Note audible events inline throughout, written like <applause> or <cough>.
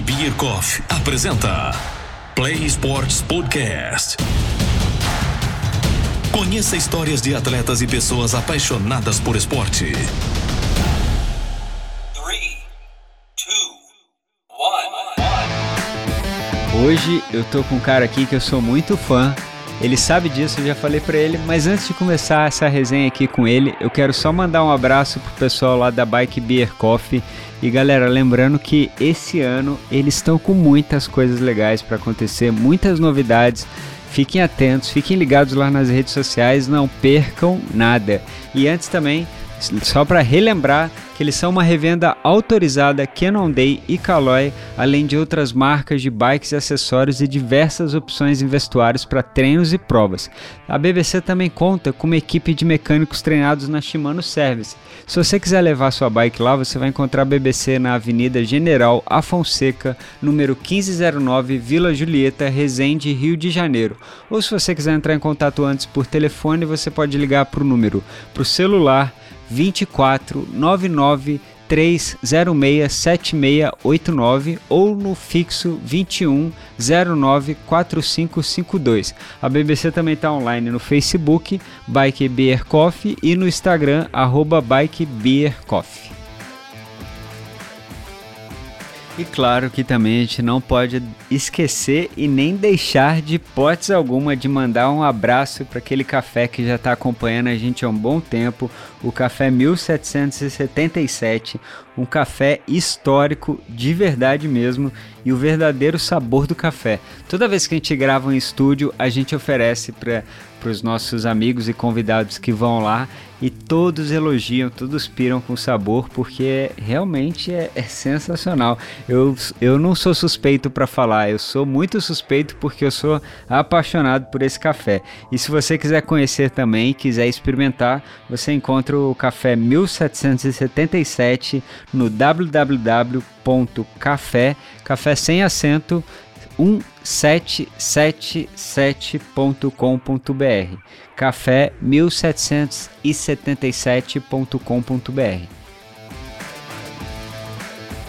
Beer Coffee apresenta Play Sports Podcast. Conheça histórias de atletas e pessoas apaixonadas por esporte. Hoje eu tô com um cara aqui que eu sou muito fã. Ele sabe disso, eu já falei para ele, mas antes de começar essa resenha aqui com ele, eu quero só mandar um abraço pro pessoal lá da Bike Beer Coffee. E galera, lembrando que esse ano eles estão com muitas coisas legais para acontecer, muitas novidades. Fiquem atentos, fiquem ligados lá nas redes sociais, não percam nada. E antes também, só para relembrar que eles são uma revenda autorizada Cannondale e Caloi, além de outras marcas de bikes e acessórios e diversas opções em vestuários para treinos e provas. A BBC também conta com uma equipe de mecânicos treinados na Shimano Service. Se você quiser levar sua bike lá, você vai encontrar a BBC na Avenida General Afonseca, número 1509, Vila Julieta, Resende, Rio de Janeiro. Ou se você quiser entrar em contato antes por telefone, você pode ligar para o número para o celular 24 99 306 7689 ou no fixo 21 09 4552. A BBC também está online no Facebook, Bike Beer Coffee e no Instagram, arroba Bike Beer Coffee. E claro que também a gente não pode esquecer e nem deixar de hipótese alguma de mandar um abraço para aquele café que já está acompanhando a gente há um bom tempo, o Café 1777, um café histórico de verdade mesmo e o verdadeiro sabor do café. Toda vez que a gente grava um estúdio, a gente oferece para os nossos amigos e convidados que vão lá e todos elogiam, todos piram com sabor porque realmente é, é sensacional. Eu, eu não sou suspeito para falar, eu sou muito suspeito porque eu sou apaixonado por esse café. E se você quiser conhecer também, quiser experimentar, você encontra o café 1777 no www.café, café sem acento, 1777.com.br café 1777.com.br.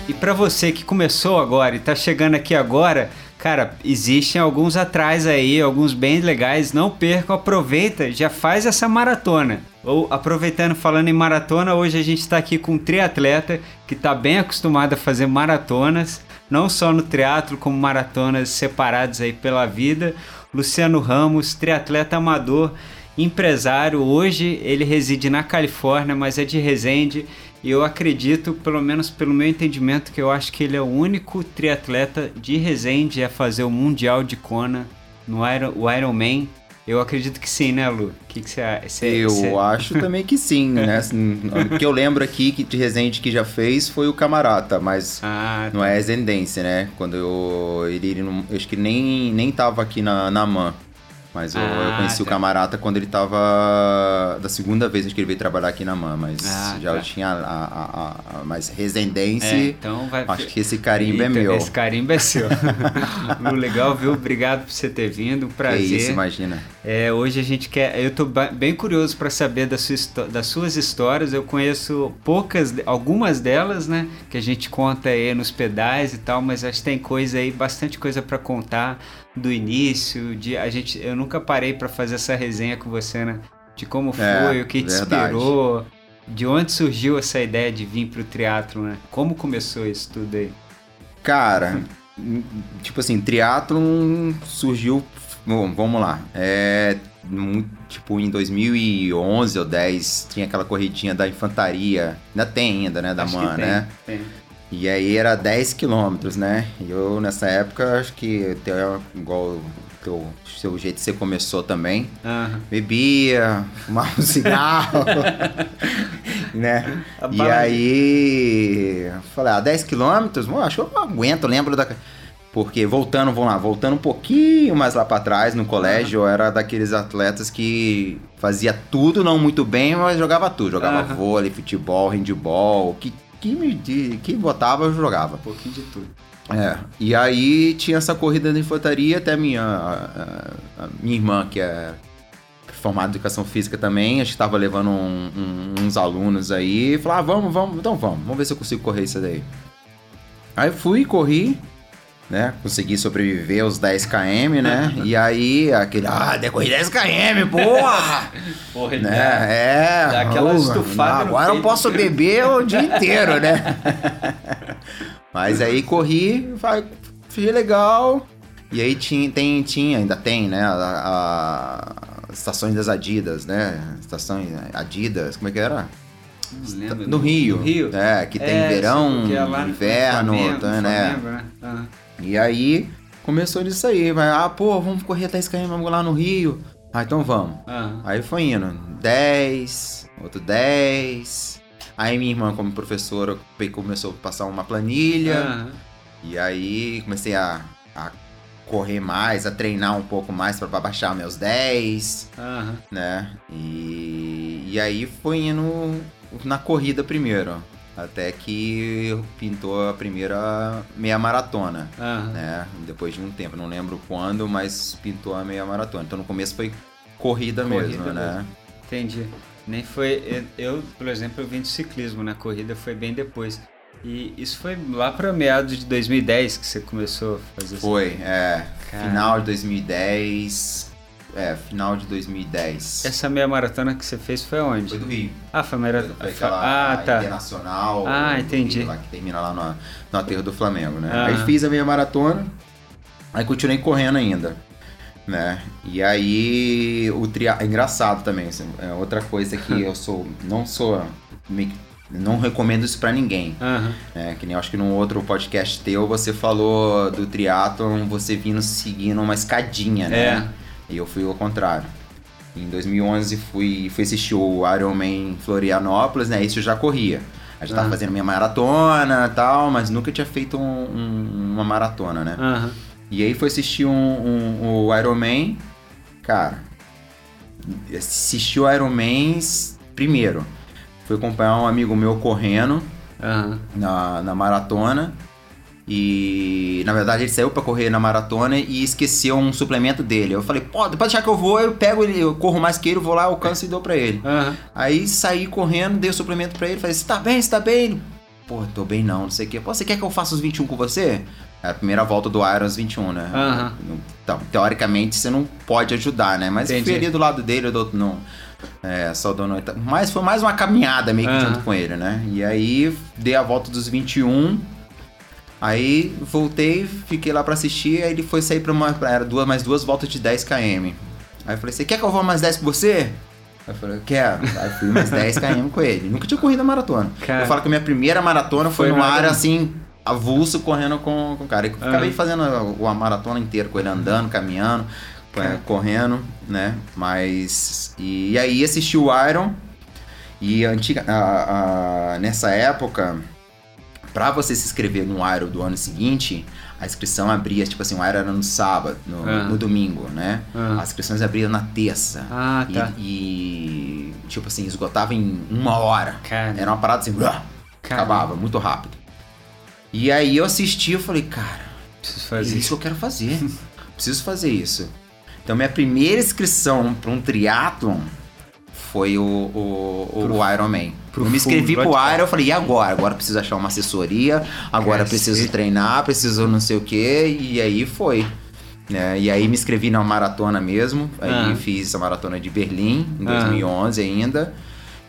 E para você que começou agora e está chegando aqui agora, cara, existem alguns atrás aí, alguns bem legais, não percam, aproveita, já faz essa maratona. Ou aproveitando, falando em maratona, hoje a gente está aqui com um triatleta que está bem acostumado a fazer maratonas, não só no triatlo, como maratonas separadas aí pela vida. Luciano Ramos, triatleta amador, empresário. Hoje ele reside na Califórnia, mas é de Resende. E eu acredito, pelo menos pelo meu entendimento, que eu acho que ele é o único triatleta de Resende a fazer o Mundial de Kona no Iron, o Ironman. Eu acredito que sim, né, Lu? Que que cê, eu cê... acho também que sim, <laughs> né? Assim, o que eu lembro aqui que de Resende que já fez foi o Camarata, mas ah, não tá. é residência, né? Quando eu ele, ele não, eu acho que nem nem tava aqui na na MAN. Mas eu, ah, eu conheci tá. o camarada quando ele tava. Da segunda vez que ele veio trabalhar aqui na MAN, mas ah, já tá. tinha a, a, a, a mais residência. É, então vai. Acho que esse carimbo é é meu. Esse carimbo é seu. <laughs> Legal, viu? Obrigado por você ter vindo. Um prazer. É isso, imagina. É, hoje a gente quer. Eu tô bem curioso para saber da sua, das suas histórias. Eu conheço poucas, algumas delas, né? Que a gente conta aí nos pedais e tal, mas acho que tem coisa aí, bastante coisa para contar do início, de a gente, eu nunca parei para fazer essa resenha com você, né? De como foi, é, o que te verdade. inspirou, de onde surgiu essa ideia de vir pro teatro, né? Como começou isso tudo aí? Cara, tipo assim, triatlo surgiu, bom, vamos lá, é, tipo em 2011 ou 10 tinha aquela corridinha da infantaria, ainda tem ainda, né, da Acho MAN, né? Tem. E aí era 10 quilômetros, né? E eu nessa época acho que igual teu seu jeito que você começou também. Uhum. Bebia, <laughs> fumava um cigarro, <laughs> né? E aí falei, ah, 10 quilômetros? Acho que eu não aguento, lembro da porque voltando, vamos lá, voltando um pouquinho mais lá para trás no colégio, uhum. eu era daqueles atletas que fazia tudo não muito bem, mas jogava tudo, jogava uhum. vôlei, futebol, handball, o que que me que botava, eu jogava. Um pouquinho de tudo. É, e aí tinha essa corrida de infantaria, até minha, a, a, minha irmã, que é formada em educação física também, a gente estava levando um, um, uns alunos aí, e falou, ah, vamos, vamos, então vamos, vamos ver se eu consigo correr isso daí. Aí fui, corri, né? Consegui sobreviver aos 10 km, né? e aí, aquele, ah, decorri 10 km, porra! <laughs> Porra, né? É, dá aquela uh, estufada no Agora eu posso beber o dia <laughs> inteiro, né? Mas aí corri, vai, fiz legal. E aí tinha, tem, tinha, ainda tem, né? A, a- estações das Adidas, né? Estações Adidas, como é que era? Lembro. No Rio. No Rio? É, que tem É, verão, sim, é lá no inverno, Flamengo, tá, né? Flamengo, né? Aham. E aí começou nisso aí. Mas, ah, pô, vamos correr 10 km, vamos lá no Rio. Ah, então vamos. Aham. Aí foi indo. 10, outro 10. Aí minha irmã, como professora, começou a passar uma planilha. Aham. E aí comecei a, a correr mais, a treinar um pouco mais para baixar meus 10, Aham. né? E, e aí foi indo na corrida primeiro. Até que pintou a primeira meia maratona, Aham. né? Depois de um tempo, não lembro quando, mas pintou a meia maratona. Então no começo foi corrida, Corrida mesmo, né? Entendi. Nem foi. Eu, por exemplo, eu vim de ciclismo, na corrida foi bem depois. E isso foi lá para meados de 2010 que você começou a fazer isso. Foi, é. Cara. Final de 2010. É, final de 2010. Essa meia maratona que você fez foi onde? Foi do Rio. Ah, foi a Foi, aquela Ah, tá. internacional. Ah, entendi. Rio, lá que termina lá no, no aterro do Flamengo, né? Ah. Aí fiz a minha maratona. Aí continuei correndo ainda. Né? E aí o tria... é engraçado também, assim, é outra coisa que eu sou <laughs> não sou que- não recomendo isso pra ninguém. É, que nem acho que num outro podcast teu você falou do triatlon, você vindo seguindo uma escadinha, né? É. E eu fui ao contrário. Em 2011 fui, fui assistir o Ironman em Florianópolis, né? Isso eu já corria. Eu já tava Ah. fazendo minha maratona e tal, mas nunca tinha feito um- um- uma maratona, né? Aham. E aí foi assistir um, um, o Ironman, cara, assisti o Ironman primeiro. Fui acompanhar um amigo meu correndo, Aham. na, na maratona. E na verdade ele saiu pra correr na maratona e esqueceu um suplemento dele. Eu falei, pô, pode deixar que eu vou, eu pego ele, eu corro mais que ele, vou lá, alcanço e dou pra ele. Aham. Aí saí correndo, dei o suplemento pra ele, falei, você tá bem, você tá bem? Pô, tô bem não, não sei o quê. Pô, você quer que eu faça os 21 com você? É a primeira volta do Iron os 21, né? Aham. Então, teoricamente você não pode ajudar, né? Mas eu Entendi. ali do lado dele, eu dou, não, é, só dou noite. Mas foi mais uma caminhada meio que Aham. junto com ele, né? E aí dei a volta dos 21. Aí voltei, fiquei lá pra assistir, aí ele foi sair pra uma. pra- Era duas, mais duas voltas de 10 km. Aí eu falei, você quer que eu vá mais 10 com você? Aí eu falei, quero. Aí fui mais 10 km com ele. Nunca tinha corrido a maratona. Cara. Eu falo que a minha primeira maratona foi, Foi no na- área assim, avulso, correndo com, com o cara. Eu acabei Ah. fazendo a, a maratona inteira com ele andando, caminhando, é, Cara. correndo, né? Mas. E, e aí assisti o Iron. E antiga, a- a- nessa época, pra você se inscrever no Iron do ano seguinte, a inscrição abria, tipo assim, o Iron era no sábado, no, Ah. no domingo, né? Ah. As inscrições abriam na terça. Ah, tá. E, e, tipo assim, esgotava em uma hora. Cara. Era uma parada assim, acabava muito rápido. E aí eu assisti e falei, cara, Preciso é fazer isso que eu quero fazer. <laughs> Preciso fazer isso. Então minha primeira inscrição para um triatlon foi o, o, o Pro- Ironman. pro eu me inscrevi pro. Iron, eu falei, e agora? Agora preciso achar uma assessoria, agora preciso Cacete. treinar, preciso não sei o quê, e aí foi. né? e aí me inscrevi na maratona mesmo, aí Ah. fiz a maratona de Berlim, em Ah. 2011 ainda.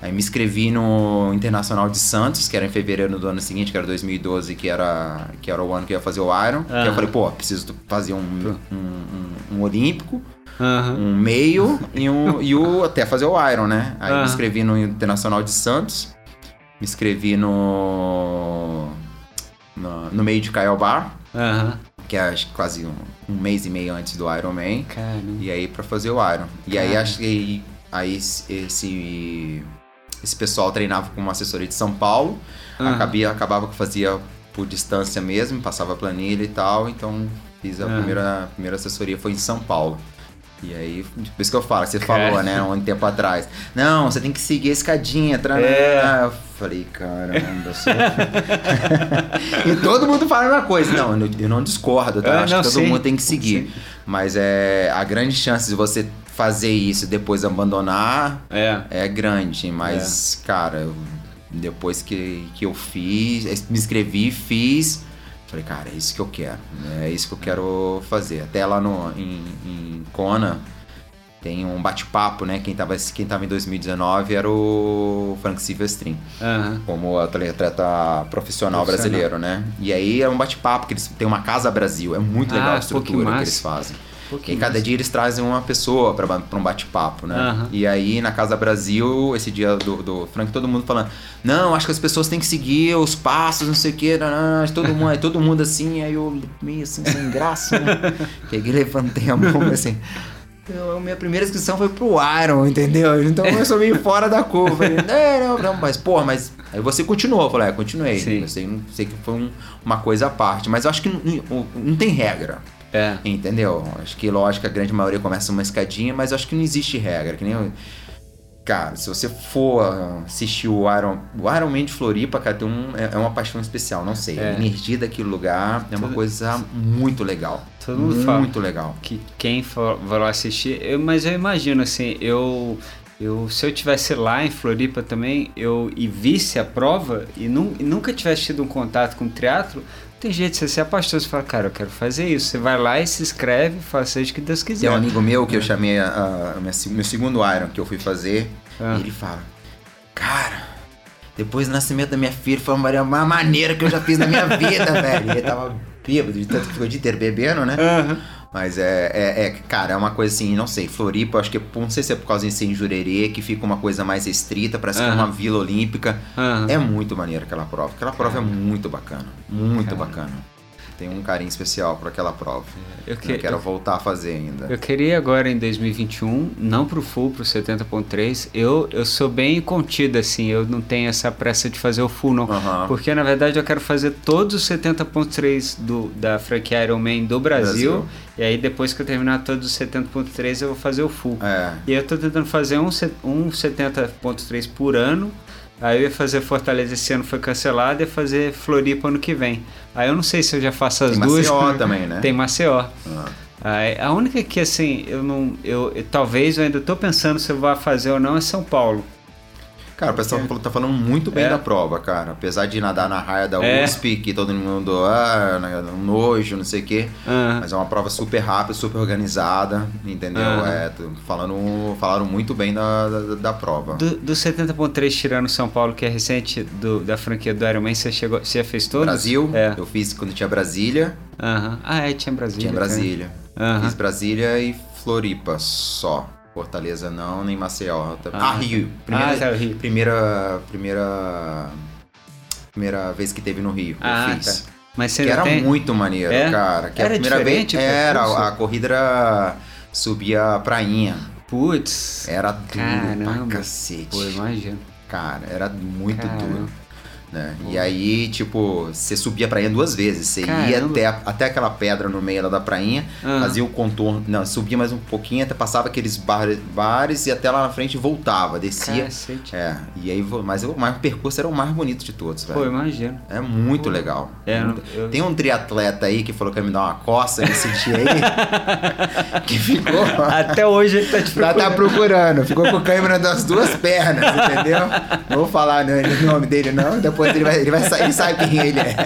Aí me inscrevi no Internacional de Santos, que era em fevereiro do ano seguinte, que era 2012, que era, que era o ano que eu ia fazer o Iron. Que Ah. eu falei, pô, preciso fazer um, um, um- um olímpico, um meio e, um, e o até fazer o Iron, né? Aí me inscrevi no Internacional de Santos, me inscrevi no, no, no meio de Caiobá, Aham. que é acho que quase um, um mês e meio antes do Ironman. Caramba. E aí pra fazer o Iron. E aí Cara. achei. Aí esse, esse. Esse pessoal treinava com uma assessoria de São Paulo. Acabia, acabava que fazia por distância mesmo, passava a planilha e tal. Então fiz a Ah. primeira, a primeira assessoria foi em São Paulo. E aí, por isso que eu falo, você Cara. falou, né, um tempo atrás. Não, você tem que seguir a escadinha, tra- É. Eu falei, caramba, eu sou... <laughs> E todo mundo fala a mesma coisa. Não, eu não discordo, tá? Ah, Acho não, que todo sim. mundo tem que seguir. Sim. Mas é a grande chance de você fazer isso e depois abandonar É. é grande. Mas, cara, eu- depois que, que eu fiz, me inscrevi, fiz. Falei, cara, é isso que eu quero. né? É isso que eu quero fazer. Até lá no, em, em Kona tem um bate-papo, né? Quem tava, quem tava em 2019 era o Frank Silvestrin Aham. como atleta profissional, Profissional. brasileiro, né? E aí é um bate-papo que eles têm uma casa Brasil, é muito legal Ah, a pô, que estrutura que, massa. eles fazem. Pô, que e cada dia eles trazem uma pessoa pra pra um bate-papo, né? Aham. E aí na Casa Brasil, esse dia do, do Frank, todo mundo falando: Não, acho que as pessoas têm que seguir os passos, não sei o que, todo mundo, aí todo mundo assim, aí eu meio assim, sem graça, né? <laughs> Peguei, levantei a mão assim. Eu, minha primeira inscrição foi pro Iron, entendeu? Então eu sou meio fora da curva. Falei, não, não, não, mas porra, mas. Aí você continuou, eu falei, é, continuei. Sim. Eu sei, sei que foi um- uma coisa à parte, mas eu acho que não, não tem regra. É. Entendeu? Acho que, lógico, a grande maioria começa uma escadinha, mas acho que não existe regra. Que nem eu- Cara, se você for assistir o Iron, o Iron Man de Floripa, cara, tem um, é, é uma paixão especial, não sei. É. A energia daquele lugar é uma Tudo- coisa muito legal. Todo mundo fala. Muito legal. que quem for, lá assistir, eu- mas eu imagino assim, eu, eu se eu tivesse lá em Floripa também, eu e visse a prova e, nu, e nunca tivesse tido um contato com o triatlo, tem jeito de você ser apaixonado, você fala, cara, eu quero fazer isso. Você vai lá e se inscreve, faz seja o que Deus Tem quiser. um amigo meu que eu chamei a, a minha se- meu segundo Iron que eu fui fazer, Ah. e ele fala: Cara, depois do nascimento da minha filha foi a maneira que eu já fiz na minha <laughs> vida, velho. E ele tava bêbado, de tanto que ficou o dia inteiro bebendo, né? Aham. Mas é, é, é, cara, é uma coisa assim, não sei, Floripa, acho que não sei se é por causa de ser em Jurerê, que fica uma coisa mais restrita, parece que é uma vila olímpica. Aham. É muito maneiro aquela prova. Aquela prova é muito bacana. Muito Cara. bacana. Tenho um carinho especial por aquela prova. Eu, Eu, que- quero eu- voltar a fazer ainda. eu queria agora em 2021, não pro full, pro 70.3. Eu, eu sou bem contido assim, eu não tenho essa pressa de fazer o full não. Porque na verdade eu quero fazer todos os 70.3 do, da franquia Iron Man do Brasil, Brasil. E aí depois que eu terminar todos os 70.3 eu vou fazer o full. É. E eu tô tentando fazer um, um 70.3 por ano. Aí eu ia fazer Fortaleza esse ano foi cancelado e ia fazer Floripa ano que vem. Aí eu não sei se eu já faço as Tem duas. Maceió também, né? Tem Maceió. Ah. Aí, a única que assim, eu não. Eu, eu- talvez eu ainda tô pensando se eu vou fazer ou não é São Paulo. Cara, o pessoal falou- tá falando muito bem É. da prova, cara. Apesar de nadar na raia da É. USP, que todo mundo, ah, né, um nojo, não sei o quê. Mas é uma prova super rápida, super organizada, entendeu? É, falando, falaram muito bem da, da, da prova. Do, do 70.3 tirando São Paulo, que é recente do, da franquia do Iron Man, você, chegou, você já fez todos? Brasil, É. eu fiz quando tinha Brasília, Aham. Ah, é, tinha Brasília. tinha cara. Brasília. Fiz Brasília e Floripa só. Fortaleza não, nem Maceió. Ah, Ah, Rio. Ah, tá, Rio. Primeira, primeira, primeira vez que teve no Rio, Ah, eu fiz. tá. Mas você Que era tem? muito maneiro, É? cara. Que Era a primeira vez era a corrida era subia a prainha. Putz. Era duro Caramba. pra cacete. Pô, imagina. Cara, era muito Caramba. duro. Né? E aí, tipo, você subia a prainha duas vezes. Você ia Caramba. até, até aquela pedra no meio da prainha, Aham. fazia o contorno. Não, subia mais um pouquinho, até passava aqueles bar- bares e até lá na frente voltava, descia. Cacete. É, e aí, mas o, mas o percurso era o mais bonito de todos, velho. Pô, imagino. É muito legal. É, Muito- eu- Tem um triatleta aí que falou que ia me dar uma coça nesse dia aí. <laughs> que ficou. Até hoje ele tá te tá procurando. procurando, ficou com câimbra das duas pernas, entendeu? Não vou falar né, o nome dele, não. Depois ele vai, ele vai ele sabe quem ele é.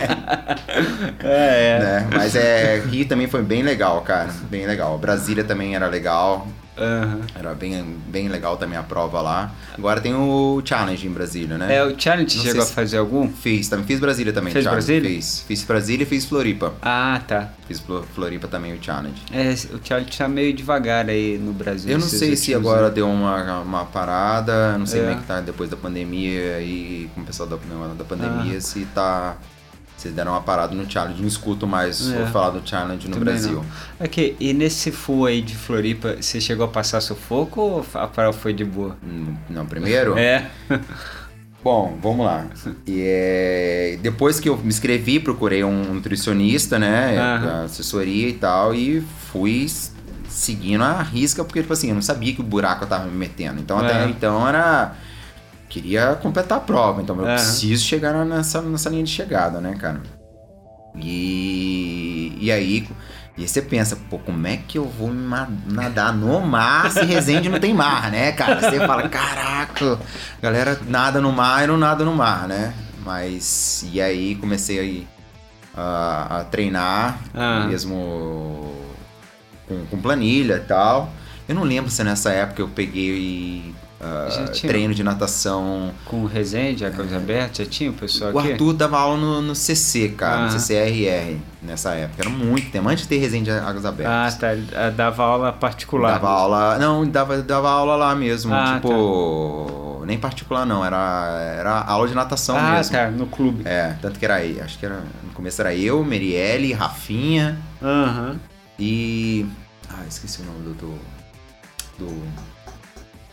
É, é. né? Mas é. Rio também foi bem legal, cara. Bem legal. Brasília também era legal. Aham. Era bem, bem legal também a prova lá. Agora tem o Challenge em Brasília, né? É, o Challenge Não chegou a fazer algum? Fiz, também fiz Brasília também. Fez Challenge. Brasília? Fiz. Fiz Brasília e fiz Floripa. Ah, tá. Fiz Flo- Floripa também o Challenge. É, o Challenge tá meio devagar aí no Brasil. Eu não sei se agora anos. deu uma, uma parada, não sei É. como é que tá depois da pandemia aí, com o pessoal da, da pandemia, Ah. se tá. Se deram uma parada no challenge. Não escuto mais É. falar do challenge no Também Brasil. não. Aqui, e nesse full aí de Floripa, você chegou a passar sufoco ou a prova foi de boa? Hum, Não, primeiro? É. <laughs> Bom, vamos lá. E, é, depois que eu me inscrevi, procurei um nutricionista, né? Aham. Assessoria e tal, e fui seguindo a risca, porque, tipo assim, eu não sabia que o buraco eu tava me metendo. Então, até Aham. então era. Queria completar a prova, então eu Aham. preciso chegar nessa, nessa linha de chegada, né, cara? E, e aí. E aí você pensa, pô, como é que eu vou nadar no mar se Resende não tem mar, né, cara? Você fala, caraca, galera nada no mar e não nada no mar, né? Mas, e aí comecei aí a, a treinar, Ah. mesmo com, com planilha e tal. Eu não lembro se nessa época eu peguei ah, tinha. treino de natação. Com o Resende, Águas Abertas, já tinha o pessoal O aqui? Arthur dava aula no, no CC, cara, Ah. no CCRR, nessa época. Era muito tempo, antes de ter Resende Águas Ah, Abertas. tá. ele, ah, Dava aula particular. Dava aula. Não, dava, dava aula lá mesmo. Ah, tipo. Nem particular, não. Era, era aula de natação ah, mesmo. tá. No clube. É, tanto que era aí. Acho que era. No começo era eu, Merielle, Rafinha Aham. e. Ah, esqueci o nome do. do, do-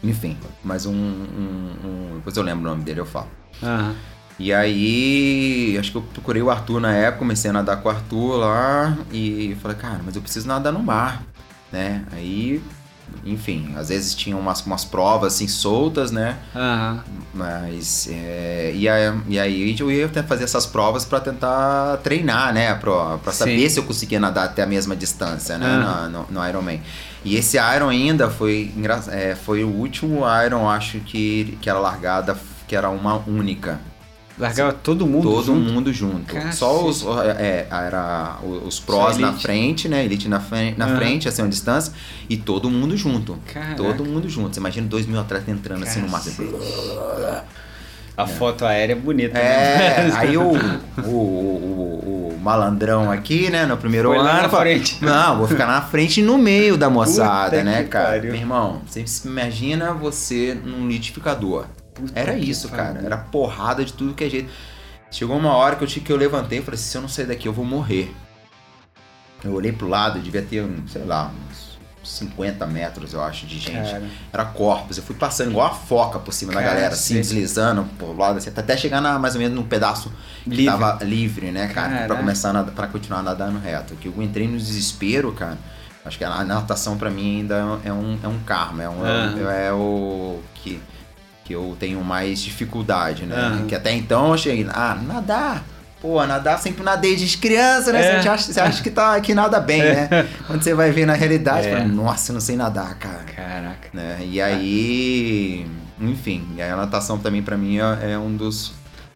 Enfim, mas um, um, um- Depois eu lembro o nome dele, eu falo. Aham. E aí, acho que eu procurei o Arthur na época, comecei a nadar com o Arthur lá e falei, cara, mas eu preciso nadar no mar, né? Aí, enfim, às vezes tinha umas, umas provas assim soltas, né? Aham. Mas, é, e, aí, e aí eu ia fazer essas provas pra tentar treinar, né? Pra, pra saber Sim. se eu conseguia nadar até a mesma distância, né? Aham. na- no, no Ironman. E esse Iron ainda foi, é, foi o último Iron, acho que, que era largada, que era uma única. Largava todo mundo Todo junto? mundo junto. Cacete. Só os, é, era os prós na frente, né? Elite na, frente, na Aham. frente, assim, uma distância. E todo mundo junto. Caraca. Todo mundo junto. Você imagina dois mil atletas entrando assim no mar. Cacete. A foto aérea é bonita. É, né? aí <laughs> o, o, o, o malandrão aqui, né, no primeiro Foi ano. lá na fala, frente. Não, vou ficar na frente e no meio da moçada, Puta né, cara? pariu. Meu irmão, você se imagina você num litificador. Puta Era isso, cara. Era porrada de tudo que é jeito. Chegou uma hora que eu, tinha, que eu levantei e falei assim, se eu não sair daqui, eu vou morrer. Eu olhei pro lado, devia ter, um, sei lá, uns 50 metros, eu acho, de gente. Cara. Era corpos. Eu fui passando igual a foca por cima da Cacete. galera, assim, deslizando por lado, assim, até chegar na, mais ou menos num pedaço que Livre. tava livre, né, cara? Caraca. Pra começar a pra continuar nadando reto. Que eu entrei no desespero, cara. Acho que a natação pra mim ainda é um, é um karma, é, um, Aham. é o que, que eu tenho mais dificuldade, né? Aham. Que até então eu cheguei, ah, nadar. Pô, nadar sempre nadei desde criança, né? É. Você, acha, você acha que, tá, que nada bem, né? Quando você vai ver na realidade, É. fala, nossa, eu não sei nadar, cara Caraca. né? E aí, enfim, e aí a natação também pra mim é, é um dos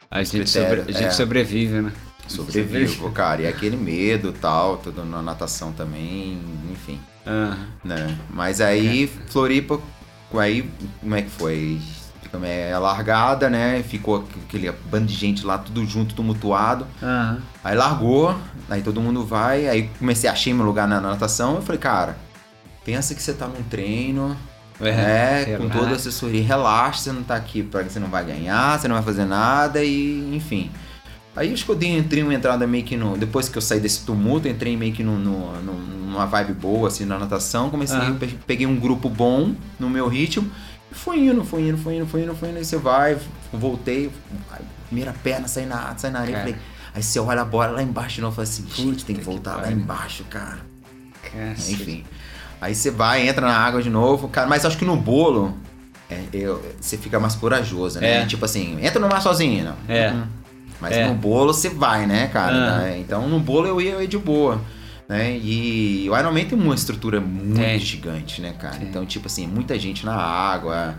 A gente, sobre- a gente é. sobrevive, né? sobrevivo, cara. E aquele medo e tal, tudo na natação também, enfim, Aham. né? Mas aí, Floripa, aí, como é que foi? É largada, né? Ficou aquele bando de gente lá, tudo junto, tumultuado. Aham. Aí largou, aí todo mundo vai, aí comecei a achar meu lugar na natação. Eu falei, cara, pensa que você tá num treino, É, É, com toda a assessoria, relaxa, você não tá aqui para que você não vai ganhar, você não vai fazer nada e enfim. Aí acho que eu dei, entrei uma entrada meio que no. Depois que eu saí desse tumulto, entrei meio que no, no- no- numa vibe boa, assim, na natação. Comecei, pe- peguei um grupo bom no meu ritmo. E fui indo, fui indo, fui indo, fui indo, fui indo. Aí você vai, voltei, primeira perna, saí na, saí na areia. Falei, aí você olha a bola lá embaixo de novo, fala assim, gente, tem que que voltar lá pariu. embaixo, cara. Cacete. Enfim. Aí você vai, entra na água de novo, cara, mas acho que no bolo é, eu- você fica mais corajoso, né? É. Tipo assim, entra no mar sozinho, não. É. Uhum. Mas É. no bolo você vai, né, cara? Né? Então no bolo eu ia, eu ia de boa. Né? E o Ironman tem uma estrutura muito Tem. gigante, né, cara? Então, tipo assim, muita gente na água,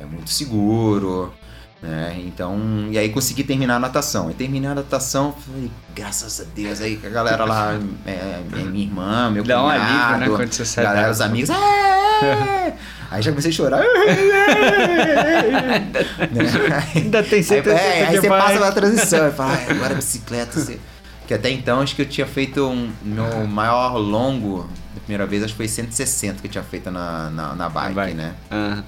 é muito seguro, né? Então, e aí consegui terminar a natação. E terminei a natação, falei, graças a Deus, aí que a galera lá, é, é minha irmã, meu Dá um cunhado, alívio, né, quando você sai galera, os amigos, "É!" aí já comecei a chorar. Né? <laughs> Ainda tem Aí, certeza é, aí que você passa na transição e fala, "Ai, agora bicicleta. Você... Que até então acho que eu tinha feito um meu maior longo, da primeira vez, acho que foi 160 que eu tinha feito na, na, na bike, bike. né? Aham.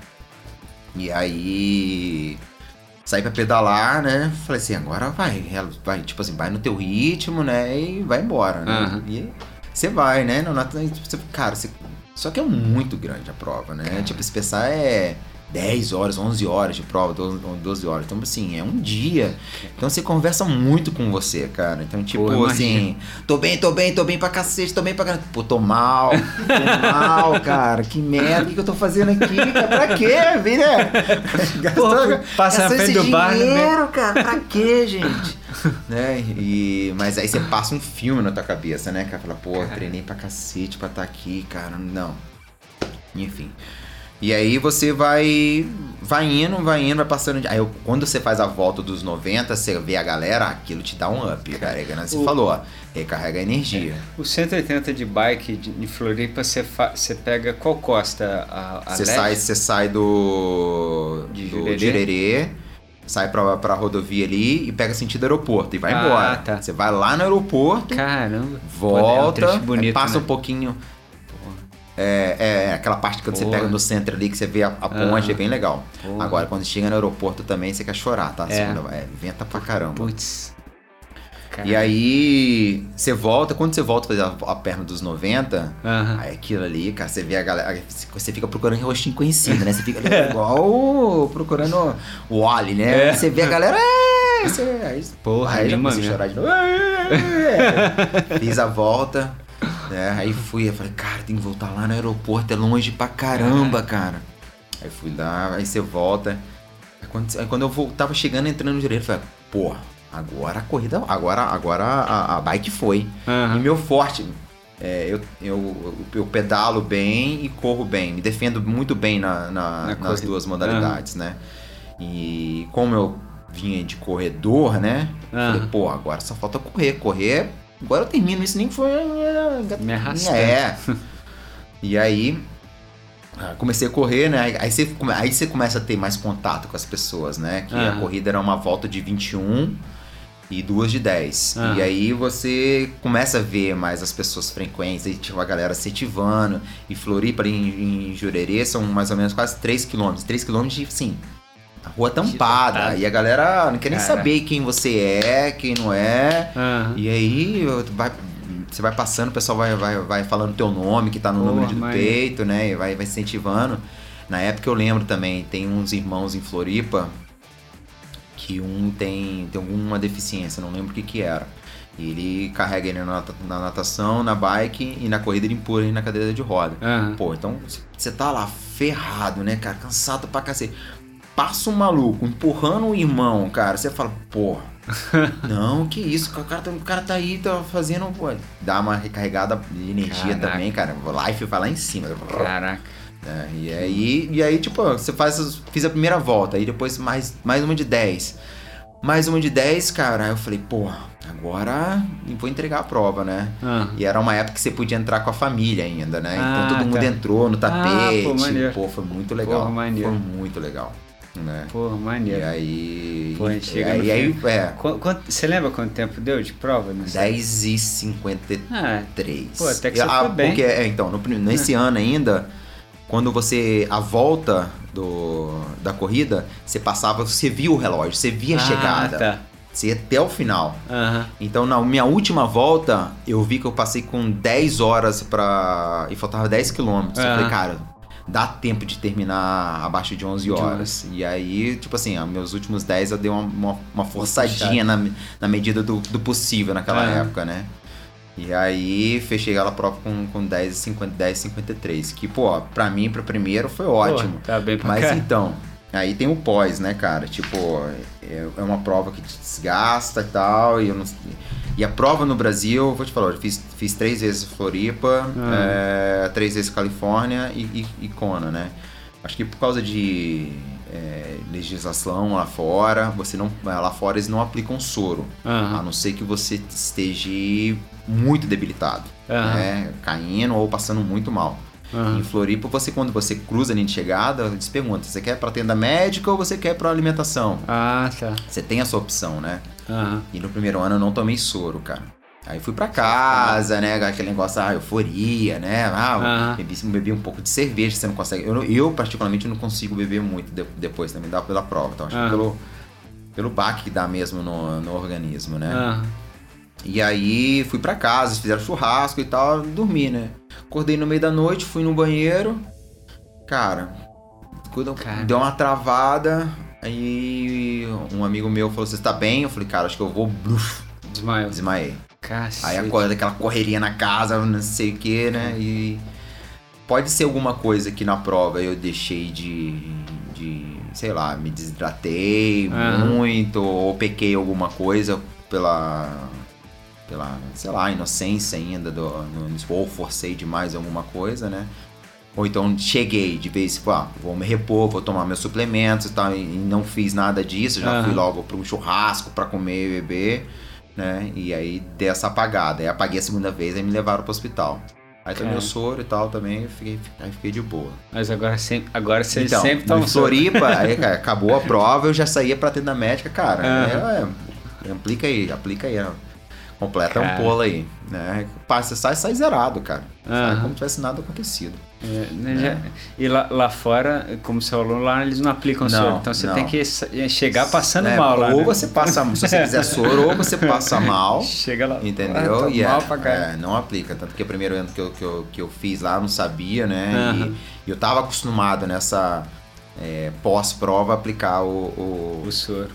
E aí saí pra pedalar, né? Falei assim, agora vai, vai, tipo assim, vai no teu ritmo, né? E vai embora, né? Aham. E você vai, né? Não, não, cara, você- só que é muito grande a prova, né? Tipo, se pensar é 10 horas, 11 horas de prova, 12, 12 horas. Então, assim, é um dia. Então você conversa muito com você, cara. Então, tipo, Pô, assim, tô bem, tô bem, tô bem pra cacete, tô bem pra caralho. Pô, tô mal, tô mal, <laughs> cara. Que merda, o que, que eu tô fazendo aqui? Pra quê, né? Pô, passa na gastou frente do bar, né? dinheiro, cara. Pra quê, gente? <laughs> né? E, mas aí você passa um filme na tua cabeça, né? Cara, fala, pô, treinei pra cacete pra estar aqui, cara. Não. Enfim. E aí você vai vai indo, vai indo, vai passando. Aí eu- quando você faz a volta dos 90, você vê a galera, aquilo te dá um up, cara. Né? Você o- falou, ó, recarrega a energia. O 180 de bike de, de Floripa, você, fa- você pega qual costa? A, a Você sai, você sai do, De do Jurerê? Sai pra, pra rodovia ali e pega sentido aeroporto e vai Ah, embora. tá. Você vai lá no aeroporto, Caramba. volta, é aí bonito, passa né? um pouquinho. É, é, é aquela parte quando você pega no centro ali que você vê a, a ponte, Aham. é bem legal. Porra. Agora, quando chega no aeroporto também, você quer chorar, tá? É. Segunda- É, venta pra caramba. Putz. E aí, você volta, quando você volta fazer a, a perna dos 90, Aham. aí aquilo ali, cara, você vê a galera. Você fica procurando rostinho conhecido, né? Você fica ali <laughs> igual procurando o Wally, né? É. Você vê a galera. "É", Você, aí, Porra, aí já comecei a chorar de novo. "É". <laughs> Fiz a volta, né? Aí fui, eu falei, cara, tem que voltar lá no aeroporto, é longe pra caramba, cara. Aí fui lá, aí você volta. Aí quando, aí quando eu vou- tava chegando, entrando no direito, eu falei, porra, agora a corrida, agora, agora a, a bike foi. E Aham. meu forte, é, eu, eu, eu pedalo bem e corro bem. Me defendo muito bem na, na- Na nas corrida. duas modalidades, né? E como eu vinha de corredor, né? eu Aham. Falei, pô, agora só falta correr. Correr, agora eu termino. Isso nem foi... Me arrastando. É. E aí... ah, Comecei a correr, né? Aí- você, aí você começa a ter mais contato com as pessoas, né? Que a Aham. corrida era uma volta de 21 e duas de 10. Aham. E aí você começa a ver mais as pessoas frequentes, aí tipo a galera setivando. E Floripa ali em, em Jurerê são mais ou menos quase 3 km. 3 km de, sim, a rua tampada. tampada. E a galera não quer nem saber quem você é, quem não é. Aham. E aí vai, você vai passando, o pessoal vai, vai, vai falando teu nome, que tá no Porra, número do maneiro. peito, né? E vai, vai incentivando. Na época eu lembro também, tem uns irmãos em Floripa que um tem, tem alguma deficiência, não lembro o que que era. E ele carrega ele na, na natação, na bike e na corrida ele empurra ele na cadeira de roda. Aham. Pô, então você tá lá ferrado, né, cara? Cansado pra cacete. Passa um maluco empurrando o irmão, cara. Você fala, porra. <laughs> não, que isso, o cara, tá, o cara tá aí, tá fazendo. Pô, dá uma recarregada de energia Caraca. também, cara. Life vai lá em cima. Caraca. É, e aí, e aí, tipo, você faz. Fiz a primeira volta, aí depois mais, mais uma de 10. Mais uma de 10, cara. Aí eu falei, pô, agora vou entregar a prova, né? Aham. E era uma época que você podia entrar com a família ainda, né? Ah, então todo mundo tá. entrou no tapete. pô, maneiro. pô, foi muito legal. Maneiro. Foi muito legal. Né? E maneiro. aí. Pô, a gente e chega aí, e aí, é. Qu- quanto- Você lembra quanto tempo deu de prova? Não sei. 10 e 53. Ah, Pô, até que você ah, foi bem. Porque, é, então, no, nesse ano ainda, quando você. A volta do, da corrida, você passava, você via o relógio, você via a ah, chegada. tá. Você ia até o final. Aham. Então, na minha última volta, eu vi que eu passei com 10 horas pra. E faltava 10 quilômetros. Eu Aham. falei, cara, dá tempo de terminar abaixo de 11 De horas. E aí, tipo assim, meus últimos 10 eu dei uma, uma, uma forçadinha na, na medida do, do possível naquela Aham. época, né? E aí, fechei ela prova com, com 10 e 50, 10 e 53. Que, pô, pra mim, pra primeiro, foi ótimo. Pô, tá bem pra Mas cá. então, aí tem o pós, né, cara? Tipo, é é uma prova que te desgasta e tal. E, eu não- e a prova no Brasil, vou te falar, eu fiz, fiz três vezes Floripa, Ah. é, três vezes Califórnia e, e, e Kona, né? Acho que por causa de é, legislação lá fora, você não. Lá fora eles não aplicam soro. A Aham. não ser que você esteja muito debilitado. Aham. Né? Caindo ou passando muito mal. Aham. Em Floripa, você quando você cruza a linha de chegada, eles perguntam: você quer pra tenda médica ou você quer pra alimentação? Ah, tá. Você tem essa opção, né? Aham. E no primeiro ano eu não tomei soro, cara. Aí fui pra casa, né? Aquele negócio, ah, euforia, né? Ah, Aham. bebi, bebi um pouco de cerveja, você não consegue. Eu, eu particularmente, não consigo beber muito de- depois também da, pela prova. Então, acho que Aham. pelo, pelo baque que dá mesmo no, no organismo, né? E aí fui pra casa, fizeram churrasco e tal, dormi, né? Acordei no meio da noite, fui no banheiro. Cara, Cara. deu uma travada. Aí um amigo meu falou: Você tá bem? Eu falei, cara, acho que eu vou. Bluf, Desmaiou. desmaiei. Cacete. Aí acorda aquela correria na casa, não sei o que, né? E pode ser alguma coisa que na prova eu deixei de. de sei lá, me desidratei Aham. muito, ou pequei alguma coisa pela. pela, sei lá, inocência ainda, do, no, ou forcei demais alguma coisa, né? Ou então cheguei de vez, tipo, ah, vou me repor, vou tomar meus suplementos e tal, e não fiz nada disso, já Aham. fui logo para um churrasco para comer e beber, né? E aí dei essa apagada. Aí apaguei a segunda vez, aí me levaram pro hospital. Aí tomei o soro e tal também, fiquei, aí fiquei de boa. Mas agora, sempre, agora você então, sempre toma em Floripa, <laughs> aí, cara, acabou a prova, eu já saía pra atender a médica, cara. Aham. é, é, aplica aí, aplica aí. ó. Completa Cara. um polo aí. Né? Passa, sai, sai zerado, cara. Sai Aham. como se tivesse nada acontecido. É, né, já- e lá, lá fora, como você falou, lá eles não aplicam Não, soro. Então você não. tem que sa- chegar passando É, mal lá. Ou né? você passa, se você quiser <laughs> soro, ou você passa mal. Chega lá. Entendeu? Ah, tô E é, mal pra caralho. é, não aplica. Tanto que o primeiro ano que eu, que eu, que eu fiz lá, eu não sabia, né? Aham. E eu tava acostumado nessa é, pós-prova aplicar o- o, O soro.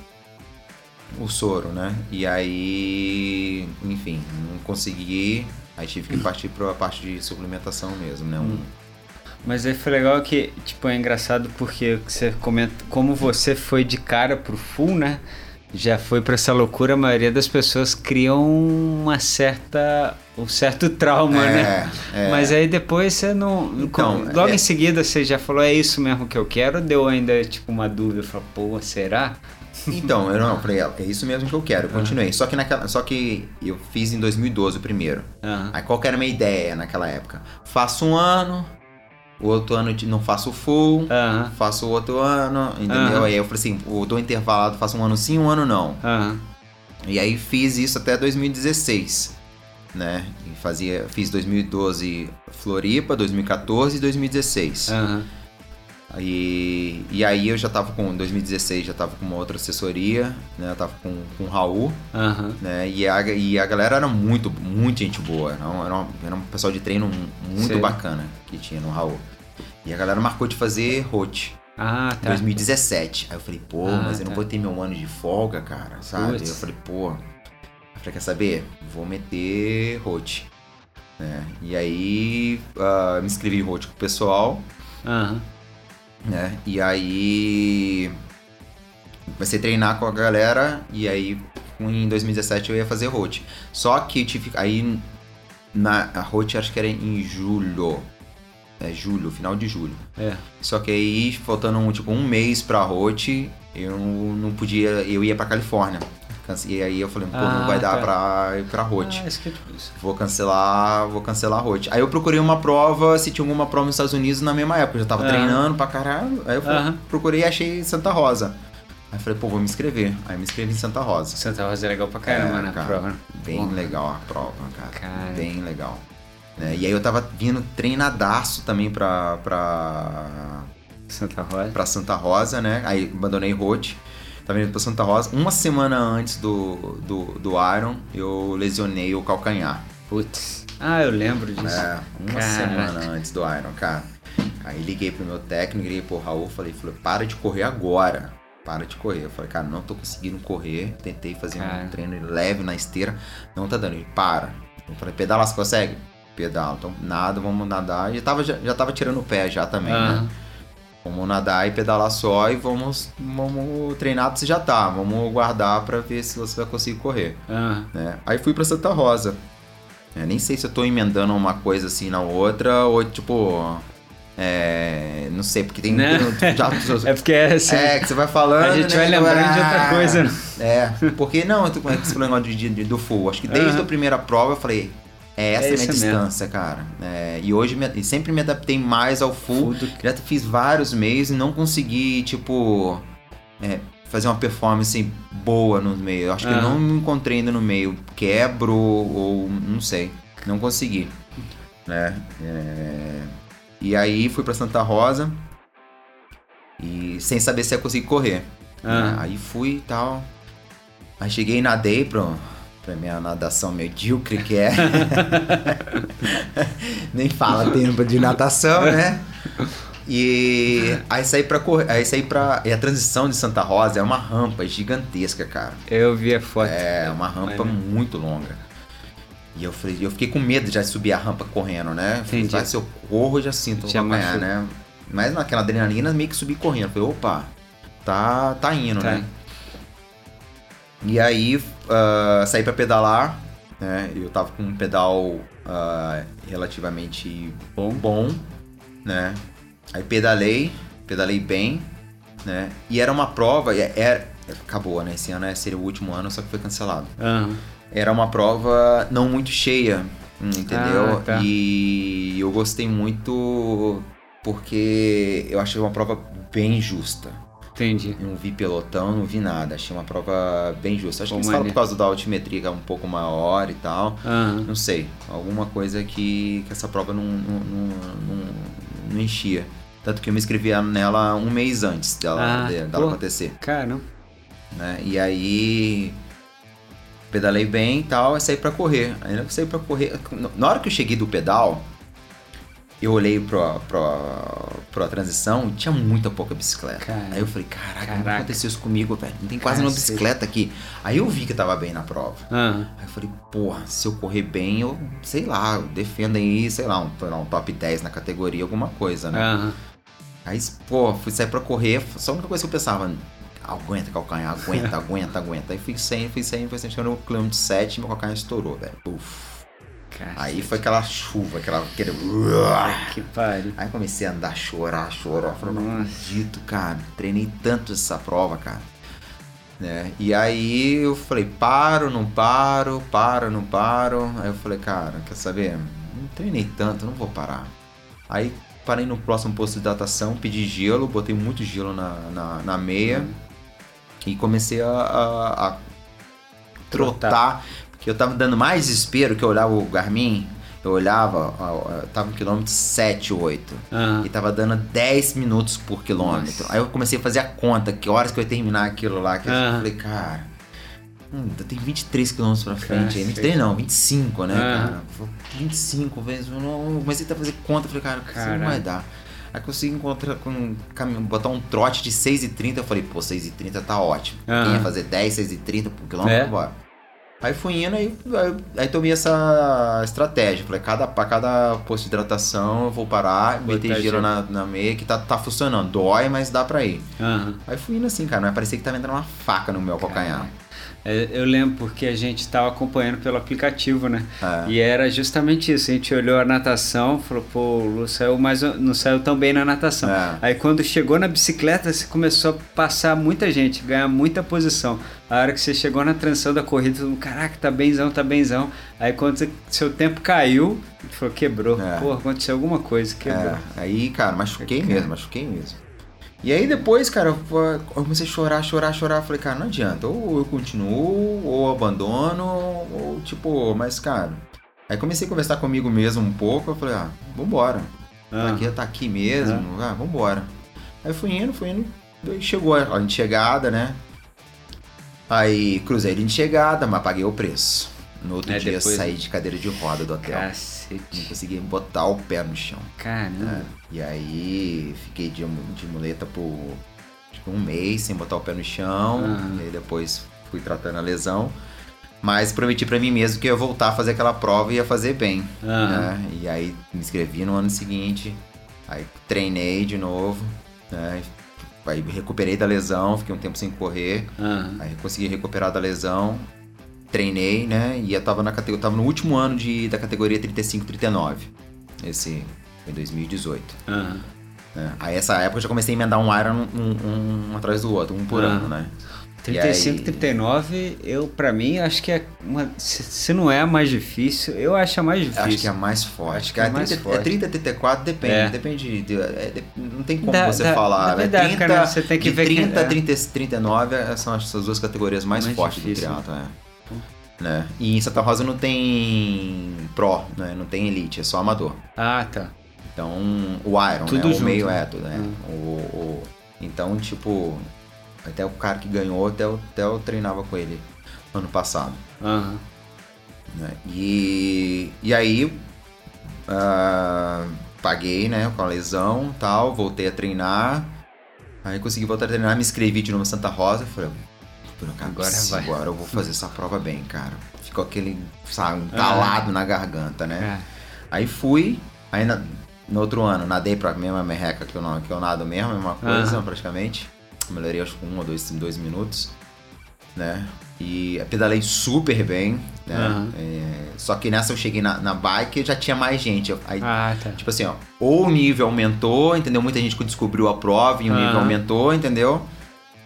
O soro, né? E aí, enfim, não consegui. Aí tive que partir para a parte de suplementação mesmo, né? Um- Mas aí foi legal que, tipo, é engraçado porque você comenta como você foi de cara pro full, né? Já foi pra essa loucura, a maioria das pessoas criam uma certa um certo trauma, É, né? é. Mas aí depois você não, Então, logo é- em seguida você já falou é isso mesmo que eu quero, deu ainda tipo uma dúvida, falou, pô, será? Então, eu não, falei, é isso mesmo que eu quero, eu continuei. Só que naquela, só que eu fiz em 2012 o primeiro. Aham. Aí qual que era a minha ideia naquela época? Faço um ano, o outro ano não faço full, Aham. faço o outro ano, entendeu? Aí eu falei assim, eu dou intervalado, faço um ano sim, um ano não. E aí fiz isso até 2016, né? E fazia, fiz 2012 Floripa, 2014 e 2016. Aham. E, e aí eu já tava com, em 2016 já tava com uma outra assessoria, né? Eu tava com, com o Raul, Aham. né? E a, e a galera era muito, muito gente boa. Era um, era um, era um pessoal de treino muito Sei. bacana que tinha no Raul. E a galera marcou de fazer rote. Ah, tá. 2017. Aí eu falei, pô, Ah, mas eu não tá. vou ter meu ano de folga, cara, sabe? Putz. Eu falei, pô. Eu falei, quer saber? Vou meter rote. Né? E aí ah, me inscrevi em rote com o pessoal, Aham. Né? E aí comecei a treinar com a galera e aí em 2017 eu ia fazer rote. Só que tive aí na a rote acho que era em julho. É julho, final de julho. É. Só que aí, faltando um, tipo, um mês pra Rote, eu não podia. Eu ia pra Califórnia. E aí eu falei, pô, Ah, não vai dar tá. pra ir pra Rote. Ah, é tipo isso. Vou cancelar, vou cancelar a Rote. Aí eu procurei uma prova, se tinha alguma prova nos Estados Unidos na mesma época. Eu já tava Aham. treinando pra caralho. Aí eu fui- procurei e achei Santa Rosa. Aí falei, pô, vou me inscrever. Aí me inscrevi em Santa Rosa. Santa Rosa é legal pra caramba, É, né? cara, prova? Bem legal a prova, cara. Cara. Bem legal. Né? E aí eu tava vindo treinadaço também pra, pra, Santa Rosa. pra Santa Rosa, né? Aí abandonei Rote. Tava indo pra Santa Rosa. Uma semana antes do, do, do Iron, eu lesionei o calcanhar. Putz. Ah, eu lembro disso. É, uma Caraca. semana antes do Iron, cara. Aí liguei pro meu técnico, liguei pro Raul, falei, falei, para de correr agora. Para de correr. Eu falei, cara, não tô conseguindo correr. Tentei fazer Cara. um treino leve na esteira. Não tá dando. Ele, para. Eu falei, pedala, você consegue? Pedala. Então, nada, vamos nadar. Já tava, já, já tava tirando o pé já também, Aham. né? Vamos nadar e pedalar só e vamos, vamos treinar pra você já tá. Vamos guardar pra ver se você vai conseguir correr né? Aí fui pra Santa Rosa. É, nem sei se eu tô emendando uma coisa assim na outra, ou tipo. É. Não sei, porque tem. Né? Já, <laughs> É porque é assim. é, que você vai falando. A gente né, vai lembrando de outra ah, coisa. É, porque não, é que você falou negócio de, de- do full? Acho que desde Aham. a primeira prova eu falei. É essa É a minha isso mesmo. distância, cara. É, e hoje me- sempre me adaptei mais ao full. Full Já fiz vários meses e não consegui, tipo, é, fazer uma performance boa no meio. Eu acho que eu Aham. não me encontrei ainda no meio. Quebro ou não sei. Não consegui. Né? É, E aí fui pra Santa Rosa e sem saber se ia conseguir correr. Aham. Aí fui e tal. Aí cheguei e nadei pra minha nadação medíocre que é. <laughs> Nem fala tempo de natação, né? E aí saí pra correr. Aí saí pra. E a transição de Santa Rosa é uma rampa gigantesca, cara. Eu vi a foto. É uma rampa Maneiro. muito longa. E eu falei, eu fiquei com medo de já subir a rampa correndo, né? Falei, Entendi. vai, se eu corro, eu já sinto Já machuca. né? Mas naquela adrenalina, meio que subi correndo. Eu Falei, opa, tá, tá indo, Tá. né? E aí, ah, saí pra pedalar, né? Eu tava com um pedal ah, relativamente Bom. bom, né? Aí pedalei, pedalei bem, né? E era uma prova, é- era, acabou, né? Esse ano é, seria o último ano, só que foi cancelado. Aham. Era uma prova não muito cheia, entendeu? Ah, tá. E eu gostei muito porque eu achei uma prova bem justa. Entendi. Não vi pelotão, não vi nada. Achei uma prova bem justa. Acho que eles falam por causa da altimetria que é um pouco maior e tal. Aham. Não sei. Alguma coisa que, que essa prova não, não, não, não- enchia. Tanto que eu me inscrevi nela um mês antes dela, Ah, de- dela pô. acontecer. Caramba. Né? E aí pedalei bem e tal, e saí pra correr. Aí eu saí pra correr. Na hora que eu cheguei do pedal, eu olhei pra, pra, pra transição e tinha muita pouca bicicleta. Cara. Aí eu falei, caraca, Caraca. não aconteceu isso comigo, velho. Não tem quase nenhuma Cacete. bicicleta aqui. Aí eu vi que tava bem na prova. Aham. Aí eu falei, porra, se eu correr bem, eu, sei lá, eu defendo aí, sei lá, um, um top 10 na categoria, alguma coisa, né? Aham. Aí, pô, fui sair pra correr, só a única coisa que eu pensava, aguenta calcanhar, aguenta, <laughs> aguenta, aguenta. Aí fui saindo, fui saindo, fui saindo, chegando no quilômetro 7 meu calcanhar estourou, velho. Uf. Cacete. Aí foi aquela chuva, aquela... Aquele... Que pariu. Aí comecei a andar, chorar, chorar. Falei, não acredito, cara. Treinei tanto essa prova, cara. Né? E aí eu falei, paro, não paro, paro, não paro. Aí eu falei, cara, quer saber? Não treinei tanto, não vou parar. Aí parei no próximo posto de hidratação, pedi gelo, botei muito gelo na, na, na meia. E comecei a, a- a trotar. Eu tava dando mais desespero que eu olhava o Garmin. Eu olhava, eu tava no quilômetro 7, 8. Aham. E tava dando 10 minutos por quilômetro. Nossa. Aí eu comecei a fazer a conta, que horas que eu ia terminar aquilo lá. Que eu Ah. falei, cara, hum, tem 23 quilômetros pra frente. Cacete. 23 não, 25, né, Ah. cara? Falei, 25 vezes. Eu não- comecei a fazer conta, falei, cara, isso Caralho. não vai dar. Aí consegui encontrar com caminho, botar um trote de 6,30. Eu falei, pô, 6,30 tá ótimo. Ah. Quem ia fazer 10, 6,30 por quilômetro, É. bora. Aí fui indo aí, aí, aí tomei essa estratégia. Falei, cada, pra cada posto de hidratação eu vou parar, meter gelo. na, na meia que tá, tá funcionando. Dói, mas dá pra ir. Aham. Aí fui indo assim, cara, mas parecia que tava entrando uma faca no meu calcanhar. É, Eu lembro porque a gente estava acompanhando pelo aplicativo, né? É. E era justamente isso. A gente olhou a natação, falou, pô, o Lu saiu mais, não saiu tão bem na natação. É. Aí quando chegou na bicicleta, você começou a passar muita gente, ganhar muita posição. A hora que você chegou na transição da corrida, todo mundo, caraca, tá benzão, tá benzão. Aí quando você- seu tempo caiu, falou, quebrou. É. Pô, aconteceu alguma coisa, quebrou. É, aí, cara, machuquei mesmo, machuquei mesmo. E aí depois, cara, eu comecei a chorar, chorar, chorar. Falei, cara, não adianta. Ou eu continuo, ou abandono, ou tipo, mas, cara. Aí comecei a conversar comigo mesmo um pouco. Eu falei, ah, vambora. Ah. Aqui tá aqui mesmo, ah, vambora. Aí fui indo, fui indo. Chegou a hora de chegada, né? Aí cruzei a linha de chegada, mas paguei o preço. No outro É, dia depois- saí de cadeira de roda do hotel. Não Cacete. consegui botar o pé no chão. Caramba. E aí fiquei de, de muleta por que um mês sem botar o pé no chão. Aham. E aí depois fui tratando a lesão. Mas prometi pra mim mesmo que eu ia voltar a fazer aquela prova e ia fazer bem. Aham. né? E aí me inscrevi no ano seguinte. Aí treinei de novo. Né? Aí recuperei da lesão, fiquei um tempo sem correr. Aham. Aí consegui recuperar da lesão. Treinei, né? E eu tava, na, eu tava no último ano de, da categoria 35-39. Esse foi em 2018. Aham. né? Aí essa época eu já comecei a emendar um Iron um, um atrás do outro, um por Ah. ano, né? 35, E aí- 39, eu pra mim acho que é uma, se, se não é a mais difícil, eu acho a mais difícil. Acho que é a mais forte. Que é a mais 30, forte. É 30, 34, depende. É. Depende. de- é, de- não tem como Da- você da- falar. da É verdade, 30, cara, você tem que ver que- 30 a é. 30, 39 são as duas categorias mais, Mais fortes difícil. do triatlo. É. Né? E em Santa Rosa não tem pro, né? não tem elite, é só amador. Ah, tá. Então, o Iron, Tudo né? junto, o meio né? é tudo, né? Hum. O, o- então, tipo, até o cara que ganhou, até eu, até eu treinava com ele ano passado. Aham. né? E, e aí, ah, paguei, né, com a lesão tal, voltei a treinar. Aí consegui voltar a treinar, me inscrevi de novo em Santa Rosa. Falei, Agora vai. agora eu vou fazer essa prova bem, cara. Ficou aquele, sabe, entalado na garganta, né? É. Aí fui, aí na- no outro ano nadei pra mesma merreca que eu, na- que eu nado mesmo, a mesma coisa Aham. praticamente. Melhorei acho que um ou dois, dois minutos, né? E pedalei super bem, né? Aham. É, só que nessa eu cheguei na, na bike e já tinha mais gente. Aí, Ah, tá. Tipo assim, ó, ou o nível aumentou, entendeu? Muita gente que descobriu a prova e o nível Aham. aumentou, entendeu?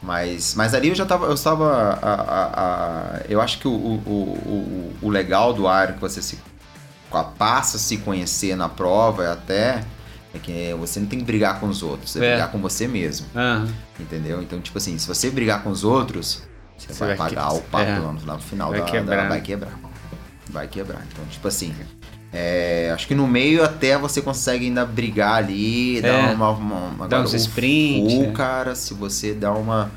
Mas, mas ali eu já tava, eu estava, a- a- a- eu acho que o, o, o, o- legal do Iron que você se passa a se conhecer na prova é até é que você não tem que brigar com os outros, você É. brigar com você mesmo, Aham. entendeu? Então, tipo assim, se você brigar com os outros, você, Você vai, vai pagar que- o papo é. lá, no, lá no final Vai da, quebrar. da- vai quebrar. Vai quebrar. Então, tipo assim, é, acho que no meio até você consegue ainda brigar ali, dar É. uma, uma, uma Dá agora uns sprints, full, é. cara, se você dá uma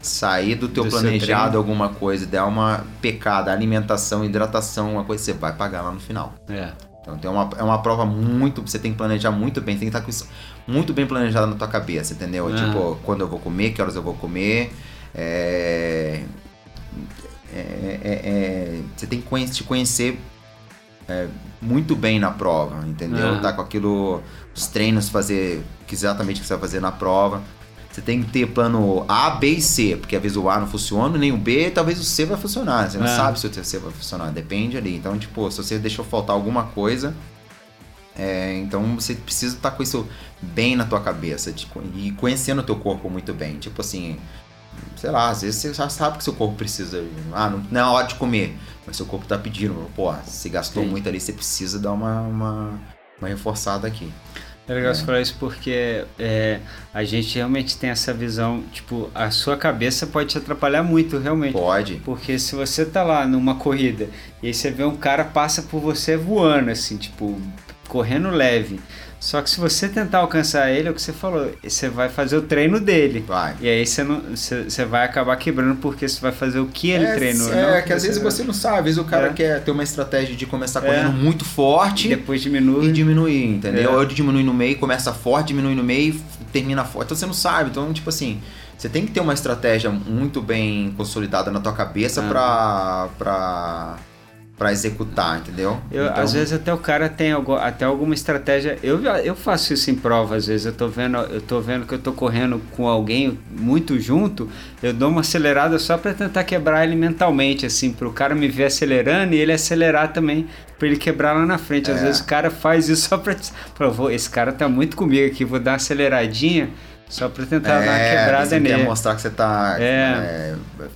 sair do teu Do planejado alguma coisa, der uma pecada, alimentação, hidratação, uma coisa, você vai pagar lá no final. É. Então tem uma, é uma prova muito. Você tem que planejar muito bem, tem que estar com isso muito bem planejado na tua cabeça, entendeu? Ah. Tipo, quando eu vou comer, que horas eu vou comer. É, é, é, é, você tem que conhe- te conhecer é, muito bem na prova, entendeu? Ah. Tá com aquilo, os treinos, fazer exatamente o que você vai fazer na prova. Você tem que ter plano A, B e C, porque às vezes o A não funciona, nem o B, talvez o C vai funcionar. Você não Ah. sabe se o C vai funcionar, depende ali. Então, tipo, se você deixou faltar alguma coisa, é, então você precisa estar com isso bem na tua cabeça tipo, e conhecendo o teu corpo muito bem. Tipo assim, sei lá, às vezes você já sabe que seu corpo precisa. Ah, não, não é hora de comer, mas seu corpo tá pedindo. Pô, se gastou Sim. muito ali, você precisa dar uma, uma, uma reforçada aqui. É legal você falar isso porque é, a gente realmente tem essa visão, tipo, a sua cabeça pode te atrapalhar muito, realmente. Pode. Porque se você tá lá numa corrida e aí você vê um cara passa por você voando, assim, tipo, correndo leve. Só que se você tentar alcançar ele, é o que você falou, você vai fazer o treino dele. Vai. E aí você, não, você, você vai acabar quebrando porque você vai fazer o que ele é, treinou. É, não que às vezes vai- você não sabe. Às vezes o cara É. quer ter uma estratégia de começar É. correndo muito E forte depois diminui. e diminuir, entendeu? É. Ou diminui no meio, começa forte, diminui no meio e termina forte. Então você não sabe. Então, tipo assim, você tem que ter uma estratégia muito bem consolidada na tua cabeça Ah. pra, pra, pra executar, entendeu? Eu, Então, Às vezes até o cara tem algo- até alguma estratégia. Eu, eu faço isso em prova, às vezes. Eu tô vendo, eu tô vendo que eu tô correndo com alguém muito junto, eu dou uma acelerada só para tentar quebrar ele mentalmente, assim, pro cara me ver acelerando e ele acelerar também, pra ele quebrar lá na frente. Às É. vezes o cara faz isso só vou, esse cara tá muito comigo aqui, vou dar uma aceleradinha só pra tentar dar uma é, quebrada você nele. quer mostrar que você tá É. é,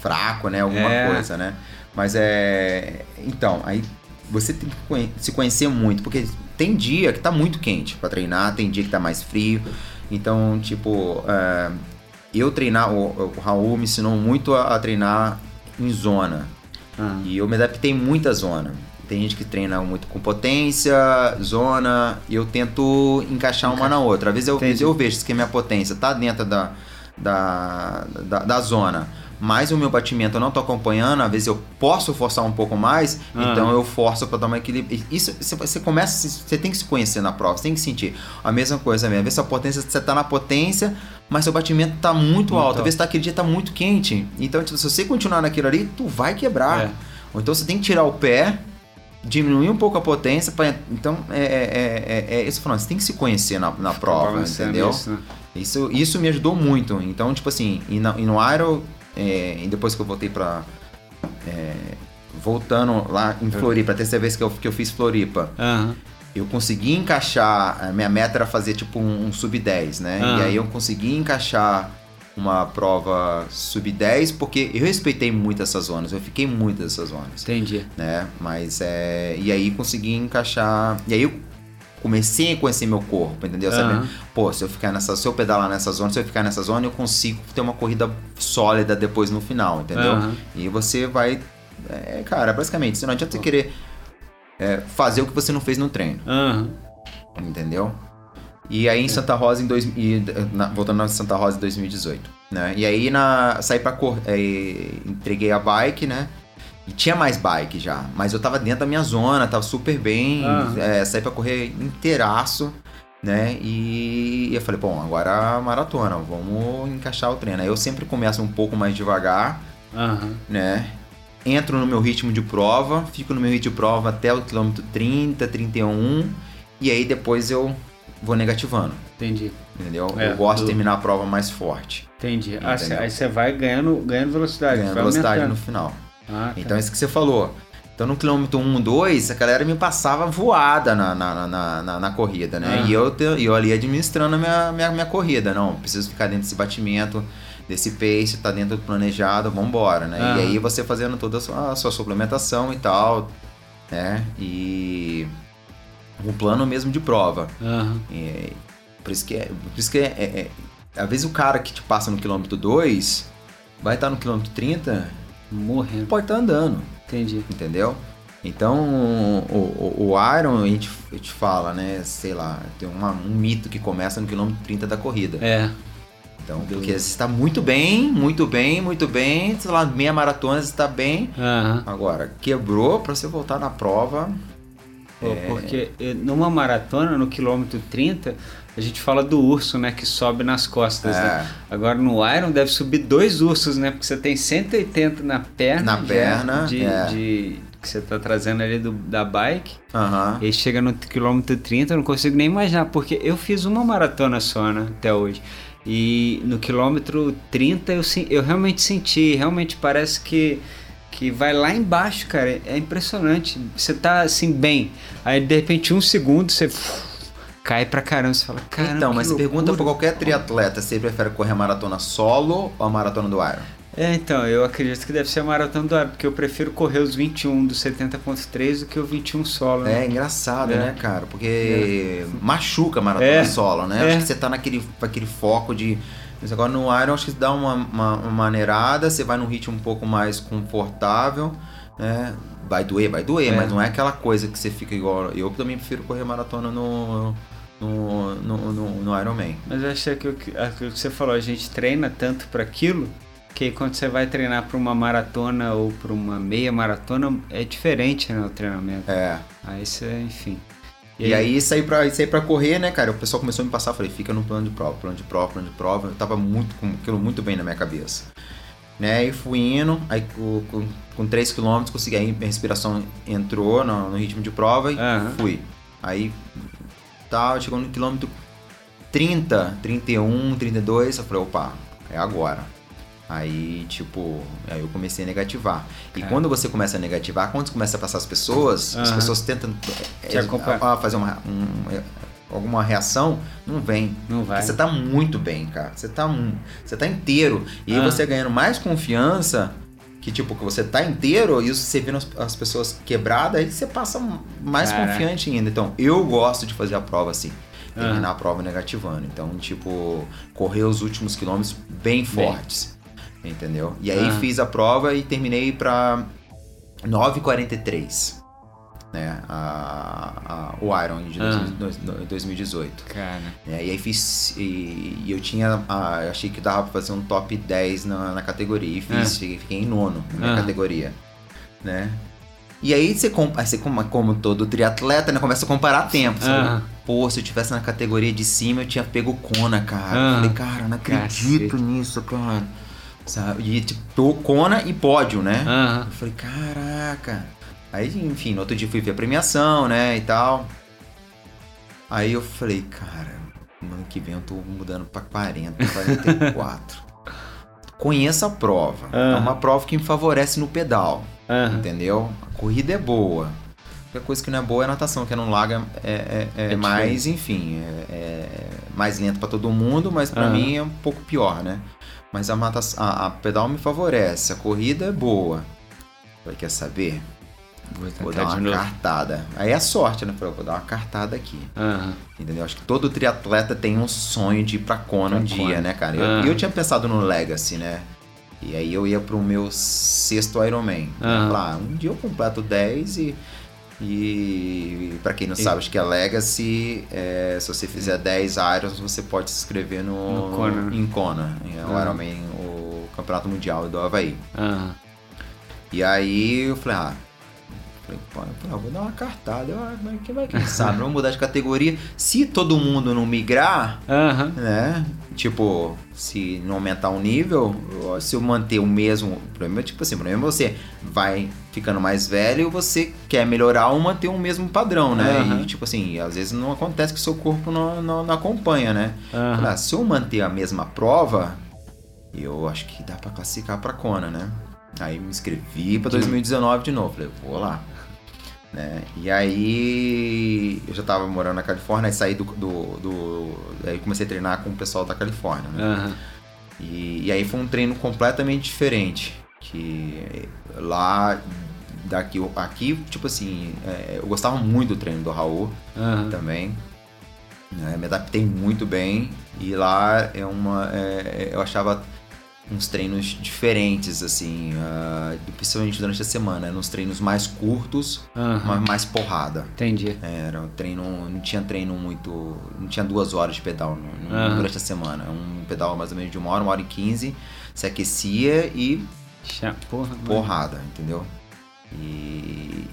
fraco, né? Alguma É. coisa, né? Mas é. Então, aí você tem que se conhecer muito, porque tem dia que tá muito quente pra treinar, tem dia que tá mais frio. Então, tipo, é, eu treinar, o, o Raul me ensinou muito a, a treinar em zona. Ah, E eu me adaptei muito à zona. Tem gente que treina muito com potência, zona, e eu tento encaixar uma na outra. Às vezes eu, Entendi. eu vejo que minha potência tá dentro da, da, da, da zona, mas o meu batimento eu não tô acompanhando, às vezes eu posso forçar um pouco mais, Ah. então eu forço para dar uma equilíbrio. Isso você, começa, a você tem que se conhecer na prova, você tem que sentir a mesma coisa mesmo. Às vezes sua potência, você tá na potência, mas seu batimento tá muito, Muito alto. alto. Às vezes tá, aquele dia tá muito quente. Então, tipo, se você continuar naquilo ali, tu vai quebrar. É. Ou então você tem que tirar o pé, diminuir um pouco a potência. Pra, então, é, é, é, é isso falando, você tem que se conhecer na, na prova, entendeu? isso, né? Isso, isso me ajudou muito. Então, tipo assim, e, na, e no Aero, é, e depois que eu voltei pra. é, voltando lá em Floripa, a terceira vez que eu, que eu fiz Floripa, Aham. eu consegui encaixar. Minha meta era fazer tipo um, um sub-10, né? E aí eu consegui encaixar uma prova sub-10 porque eu respeitei muito essas zonas, eu fiquei muito nessas zonas, Entendi. né? Mas é. E aí consegui encaixar. E aí eu comecei a conhecer meu corpo, entendeu? Aham. Pô, se eu ficar nessa. Se eu pedalar nessa zona, se eu ficar nessa zona, eu consigo ter uma corrida sólida depois no final, entendeu? Aham. E você vai. É, cara, basicamente, não adianta você querer é, fazer o que você não fez no treino Aham. entendeu? E aí em Santa Rosa em dois, e, na- voltando na Santa Rosa em 2018, né? E aí na saí para cor, é, entreguei a bike, né? E tinha mais bike já, mas eu tava dentro da minha zona, tava super bem, Ah. é, saí para correr inteiraço, né? E eu falei, bom, agora maratona, vamos encaixar o treino. Aí eu sempre começo um pouco mais devagar, Aham. né? Entro no meu ritmo de prova, fico no meu ritmo de prova até o quilômetro 30, 31, e aí depois eu vou negativando, Entendi. entendeu? É, eu gosto do- de terminar a prova mais forte, Entendi. Ah, cê- aí você vai ganhando, ganhando velocidade. ganhando velocidade no aumentando. final. Ah, tá. Então é isso que você falou. Então no quilômetro 1, 2, a galera me passava voada na, na, na, na, na corrida, né? Aham. E eu, eu ali administrando a minha, minha, minha corrida. Não, preciso ficar dentro desse batimento, desse pace, tá dentro do planejado, vambora, né? Aham. E aí você fazendo toda a sua, a sua suplementação e tal, né? E um plano mesmo de prova. Aham. É, por isso que é. Por isso que é, é- é- Às vezes o cara que te passa no quilômetro 2 vai estar no quilômetro 30, Morrendo. pode estar andando, Entendi. entendeu? Então o, o, o Iron, a gente, a gente fala, né? Sei lá, tem uma- um mito que começa no quilômetro 30 da corrida. É. Então, porque você está muito bem, muito bem, muito bem, sei lá, meia maratona você está bem. Aham. Agora, quebrou para você voltar na prova. Pô, É. Porque eh, numa maratona, no quilômetro 30, a gente fala do urso, né? Que sobe nas costas. É. né? Agora no Iron deve subir dois ursos, né? Porque você tem 180 na perna. Na perna, De, é. de- que você tá trazendo ali do, da bike. Aham. E chega no quilômetro 30, eu não consigo nem imaginar. Porque eu fiz uma maratona só, né? Até hoje. E no quilômetro 30 eu, eu realmente senti, realmente parece que, que vai lá embaixo, cara. É impressionante. Você tá assim, bem. Aí de repente, um segundo, você cai pra caramba. Você fala, caramba. então, mas pergunta pra loucura." qualquer triatleta, você prefere correr a maratona solo ou a maratona do Iron? É, então, eu acredito que deve ser a maratona do ar, porque eu prefiro correr os 21 do 70.3 do que o 21 solo. né? É engraçado, É. né, cara? Porque machuca a maratona É. solo, né? É. Acho que você tá naquele aquele foco de. Mas agora no Iron acho que dá uma, uma, uma maneirada, você vai num ritmo um pouco mais confortável, né? Vai doer, vai doer, É. mas não é aquela coisa que você fica igual. Eu também prefiro correr maratona no. No, no, no, no Iron Man. Mas eu achei que o que aquilo que você falou, a gente treina tanto para aquilo que aí quando você vai treinar para uma maratona ou para uma meia maratona é diferente né, o treinamento. É. Aí você, enfim. E, aí saí pra, saí pra correr, né, cara? O pessoal começou a me passar, falei, fica no plano de prova, plano de prova, plano de prova. Eu tava muito com aquilo muito bem na minha cabeça. Né, e fui indo, aí com, com, com 3 km consegui, aí minha respiração entrou no, no ritmo de prova e Aham. fui. Aí tal, chegou no quilômetro 30, 31, 32, eu falei, opa, é agora. Aí, tipo, aí eu comecei a negativar. E Cara. quando você começa a negativar, quando começa a passar as pessoas, as Aham. pessoas tentam Te é, fazer uma, um- é, alguma reação, não vem. Não vai. Porque você tá muito bem, cara. Você tá, você tá inteiro. E aí Ah. você ganhando mais confiança, que tipo, que você tá inteiro, e você vendo as, as pessoas quebradas, aí você passa mais Caraca. confiante ainda. Então, eu gosto de fazer a prova assim. Ah. Terminar a prova negativando. Então, tipo, correr os últimos quilômetros bem fortes. Entendeu? E aí Ah. fiz a prova e terminei pra 9h43. Né? A, a- o Iron de Ah. 2018. Cara, É, e aí fiz. E, e eu tinha. ah, eu achei que dava pra fazer um top 10 na, na categoria. E fiz, Ah. fiquei, fiquei em nono na minha Ah. categoria. Né? E aí você, com- aí você como, como todo triatleta, né, começa a comparar tempos. Ah. Fala, Pô, se eu tivesse na categoria de cima, eu tinha pego Kona, cara. Ah. Eu falei, cara, eu não acredito Cacete. nisso, cara. Sabe? E tipo, Kona e pódio, né? aham. Eu falei, caraca. Aí, enfim, no outro dia fui ver a premiação, né, e tal. Aí eu falei, cara, no ano que vem eu tô mudando pra 40, 44. Conheço a prova. É Ah. uma prova que me favorece no pedal, aham. entendeu? A corrida é boa. A única coisa que não é boa é a natação, que é no lago é, é, é É mais, enfim, é, é mais lento pra todo mundo, mas pra Aham. mim é um pouco pior, né? Mas a, nata- a, a pedal me favorece, a corrida é boa. Falei, quer saber? Vou Vou dar uma cartada. Aí é sorte, né? Falei, vou dar uma cartada aqui. Aham. Entendeu? Acho que todo triatleta tem um sonho de ir pra Kona um dia, Kona. né, cara? Eu, Ah. eu tinha pensado no Legacy, né? E aí eu ia pro meu sexto Ironman. Ah. Lá, um dia eu completo 10 e. E pra quem não E- sabe, acho que a Legacy, é, se você fizer 10 Irons, você pode se inscrever no, No Kona, né? em Kona. É o Ah. Ironman, o Campeonato Mundial do Havaí. Aham. E aí eu falei, ah, falei, pô, eu vou dar uma cartada, eu, ah, mas quem vai quem sabe, vamos mudar de categoria. Se todo mundo não migrar, Aham. né? Tipo, se não aumentar o nível, se eu manter o mesmo. O problema é tipo assim, o problema é você vai ficando mais velho e você quer melhorar ou manter o mesmo padrão, né? Aham. E tipo assim, às vezes não acontece que o seu corpo não, não, não acompanha, né? Aham. Falei, ah, se eu manter a mesma prova, eu acho que dá pra classificar pra Kona, né? Aí me inscrevi pra 2019 de novo. Falei, vou lá. Né? E aí eu já tava morando na Califórnia, aí saí do, do, do- Aí comecei a treinar com o pessoal da Califórnia, né? Aham. E, e aí foi um treino completamente diferente. Que lá, daqui, aqui, tipo assim, é, eu gostava muito do treino do Raul Aham. também. né? Me adaptei muito bem. E lá é uma. é, eu achava uns treinos diferentes, assim, ah, principalmente durante a semana. Eram uns treinos mais curtos, Aham. mas mais porrada. Entendi. Era um treino, não tinha treino muito, não tinha duas horas de pedal no- no- Aham. durante a semana. Um pedal mais ou menos de uma hora, uma hora e quinze, se aquecia e Cha- Porra, mano. porrada, entendeu? E,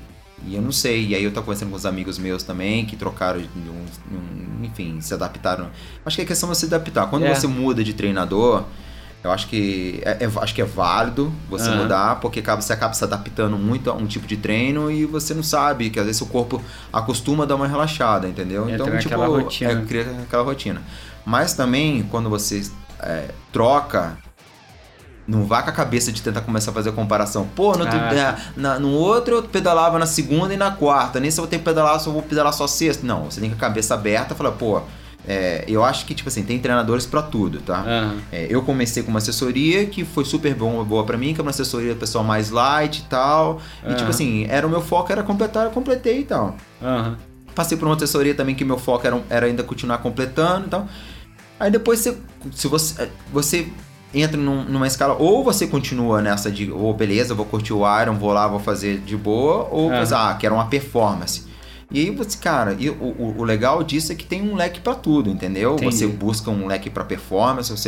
e eu não sei, e aí eu tava conversando com os amigos meus também, que trocaram, de um, um- enfim, se adaptaram. Acho que é questão de se adaptar. Quando É. você muda de treinador, eu acho que é, é- acho que é válido você Aham. mudar, porque acaba, você acaba se adaptando muito a um tipo de treino e você não sabe, que às vezes o corpo acostuma a dar uma relaxada, entendeu? Entra então, tipo, rotina. é, cria aquela rotina. Mas também, quando você é, troca, não vá com a cabeça de tentar começar a fazer a comparação. Pô, no outro, Ah, é, na- no outro eu pedalava na segunda e na quarta. Nesse eu vou ter que pedalar, só vou pedalar só sexta. Não, você tem com a cabeça aberta e falar, pô, é, eu acho que, tipo assim, tem treinadores pra tudo, tá? Aham. É, eu comecei com uma assessoria que foi super bom, boa pra mim, que é uma assessoria pessoal mais light e tal. E Aham. tipo assim, era o meu foco era completar, eu completei e tal. Aham. Passei por uma assessoria também que meu foco era, era ainda continuar completando e tal. Aí depois você, se você, você entra num- numa escala, ou você continua nessa de, ou beleza, vou curtir o Iron, vou lá, vou fazer de boa, ou você, ah, quero uma performance. E aí você, cara, e o, o- o legal disso é que tem um leque pra tudo, entendeu? Entendi. Você busca um leque pra performance, você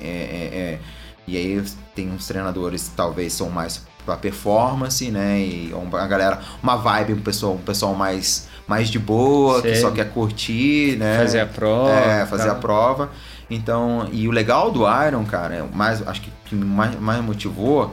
é, é- é- e aí tem uns treinadores que talvez são mais pra performance, né? E uma galera, uma vibe, um pessoal, um pessoal mais mais de boa, que Sei. só quer curtir, né? Fazer a prova. É, fazer tá. a prova. Então, e o legal do Iron, cara, é mais, acho que o que mais, mais motivou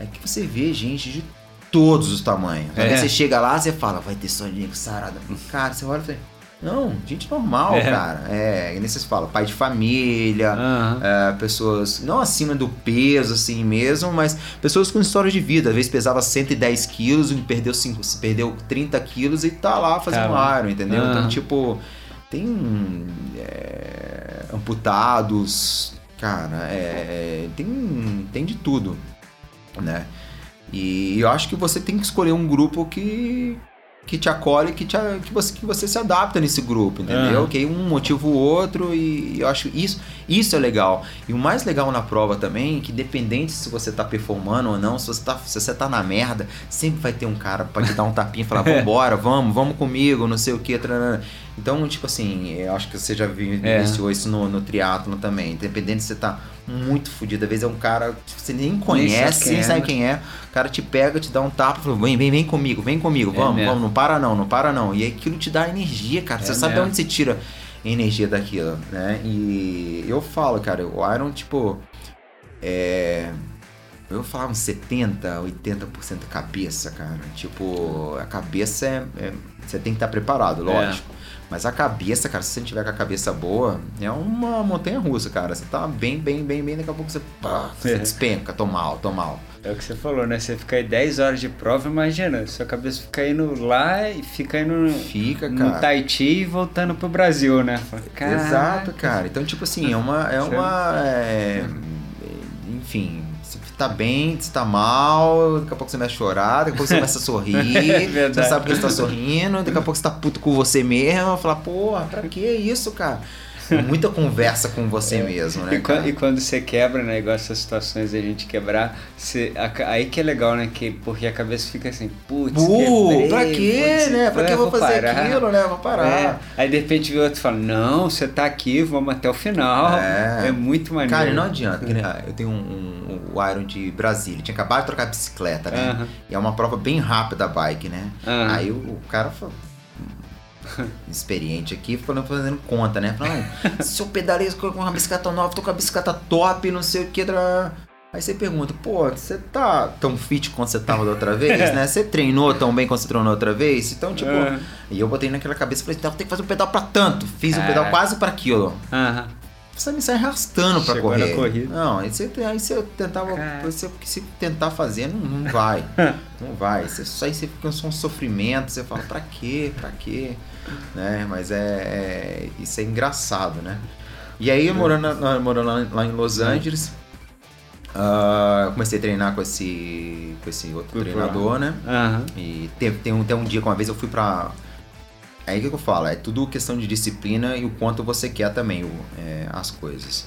é que você vê gente de todos os tamanhos. É. Aí você chega lá, você fala, vai ter Sonic sarada. Cara, você olha e fala, não, gente normal, É. cara. É, e nem vocês falam, pai de família, Aham. é, pessoas não acima do peso, assim mesmo, mas pessoas com história de vida. Às vezes pesava 110 quilos e perdeu, perdeu 30 quilos e tá lá fazendo. Iron, entendeu? Aham. Então, tipo, tem é, amputados, cara, é, tem, tem de tudo, né? E eu acho que você tem que escolher um grupo que que te acolhe, que, te, que, você, que você se adapta nesse grupo, entendeu? Aham. Que um motiva o outro e eu acho isso isso é legal. E o mais legal na prova também, é que independente se você tá performando ou não, se você tá, se você tá na merda, sempre vai ter um cara pra te dar um tapinha e falar, <laughs> vambora, vamos, vamos comigo, não sei o que. Então, tipo assim, eu acho que você já É. vivenciou isso no, no triatlo também. Independente se você tá muito fudido, às vezes é um cara que você nem conhece, nem é, sabe né? quem é. O cara te pega, te dá um tapa, fala, vem, vem, vem comigo, vem comigo, É vamos, mesmo. vamos, não para não, não para não. E aquilo te dá energia, cara. É você sabe de onde você tira energia daquilo, né? E eu falo, cara, o Iron, tipo, é. Eu falava uns 70, 80% cabeça, cara. Tipo, a cabeça é. é- você tem que estar preparado, lógico. Mas a cabeça, cara, se você não tiver com a cabeça boa, é uma montanha russa, cara. Você tá bem, bem, bem, bem, daqui a pouco você, pá, você É. despenca, tô mal, tô mal. É o que você falou, né? Você fica aí 10 horas de prova, imagina, sua cabeça fica indo lá e fica indo Fica, no cara. Tahiti e voltando pro Brasil, né? "Caraca". Exato, cara. Então, tipo assim, é uma. É uma é, enfim, você tá bem, você tá mal, daqui a pouco você começa a chorar, daqui a pouco você começa a sorrir, <laughs> É você sabe porque você tá sorrindo, daqui a pouco você tá puto com você mesmo, falar, porra, pra que isso, cara? <laughs> Muita conversa com você mesmo, né? É. E, quan- cara? e quando você quebra, né? Igual essas situações a gente quebrar, você, a- aí que é legal, né? Que, porque a cabeça fica assim, putz, quebrei, pra quê, putz, né? Pra que eu vou fazer parar. aquilo, né? Vou parar. É. Aí de repente vê outro fala, não, você tá aqui, vamos até o final. É. É, muito maneiro. Cara, não adianta. <laughs> Eu tenho um, um, o Iron de Brasília. Tinha acabado de trocar bicicleta, né? E é uma prova bem rápida a bike, né? Aí o, o cara falou. <laughs> Experiente aqui, falando, fazendo conta, né? Falando, "Não, se eu pedalei com uma bicicleta nova, tô com a bicicleta top, não sei o que. Aí você pergunta, pô, você tá tão fit quanto você tava da outra vez, né? Você treinou tão bem quanto você treinou outra vez? Então, tipo, Aham. e eu botei naquela cabeça e falei, então, tem que fazer um pedal pra tanto. Fiz um É. pedal quase pra aquilo. Aham. você me sai arrastando na correr. corrida. Não, aí você, aí você tentava. Você, se tentar fazer, não, não vai. <laughs> não vai. Você, aí você fica só um sofrimento, você fala, pra quê? Pra quê? Né? Mas é, é- Isso é engraçado, né? E aí, morando, na- morando lá, em Los Angeles, ah, eu comecei a treinar com esse, com esse outro Fui treinador, né? Aham. E teve, tem, um, tem um dia que uma vez eu fui pra. É aí que eu falo, é tudo questão de disciplina e o quanto você quer também o- é, as coisas.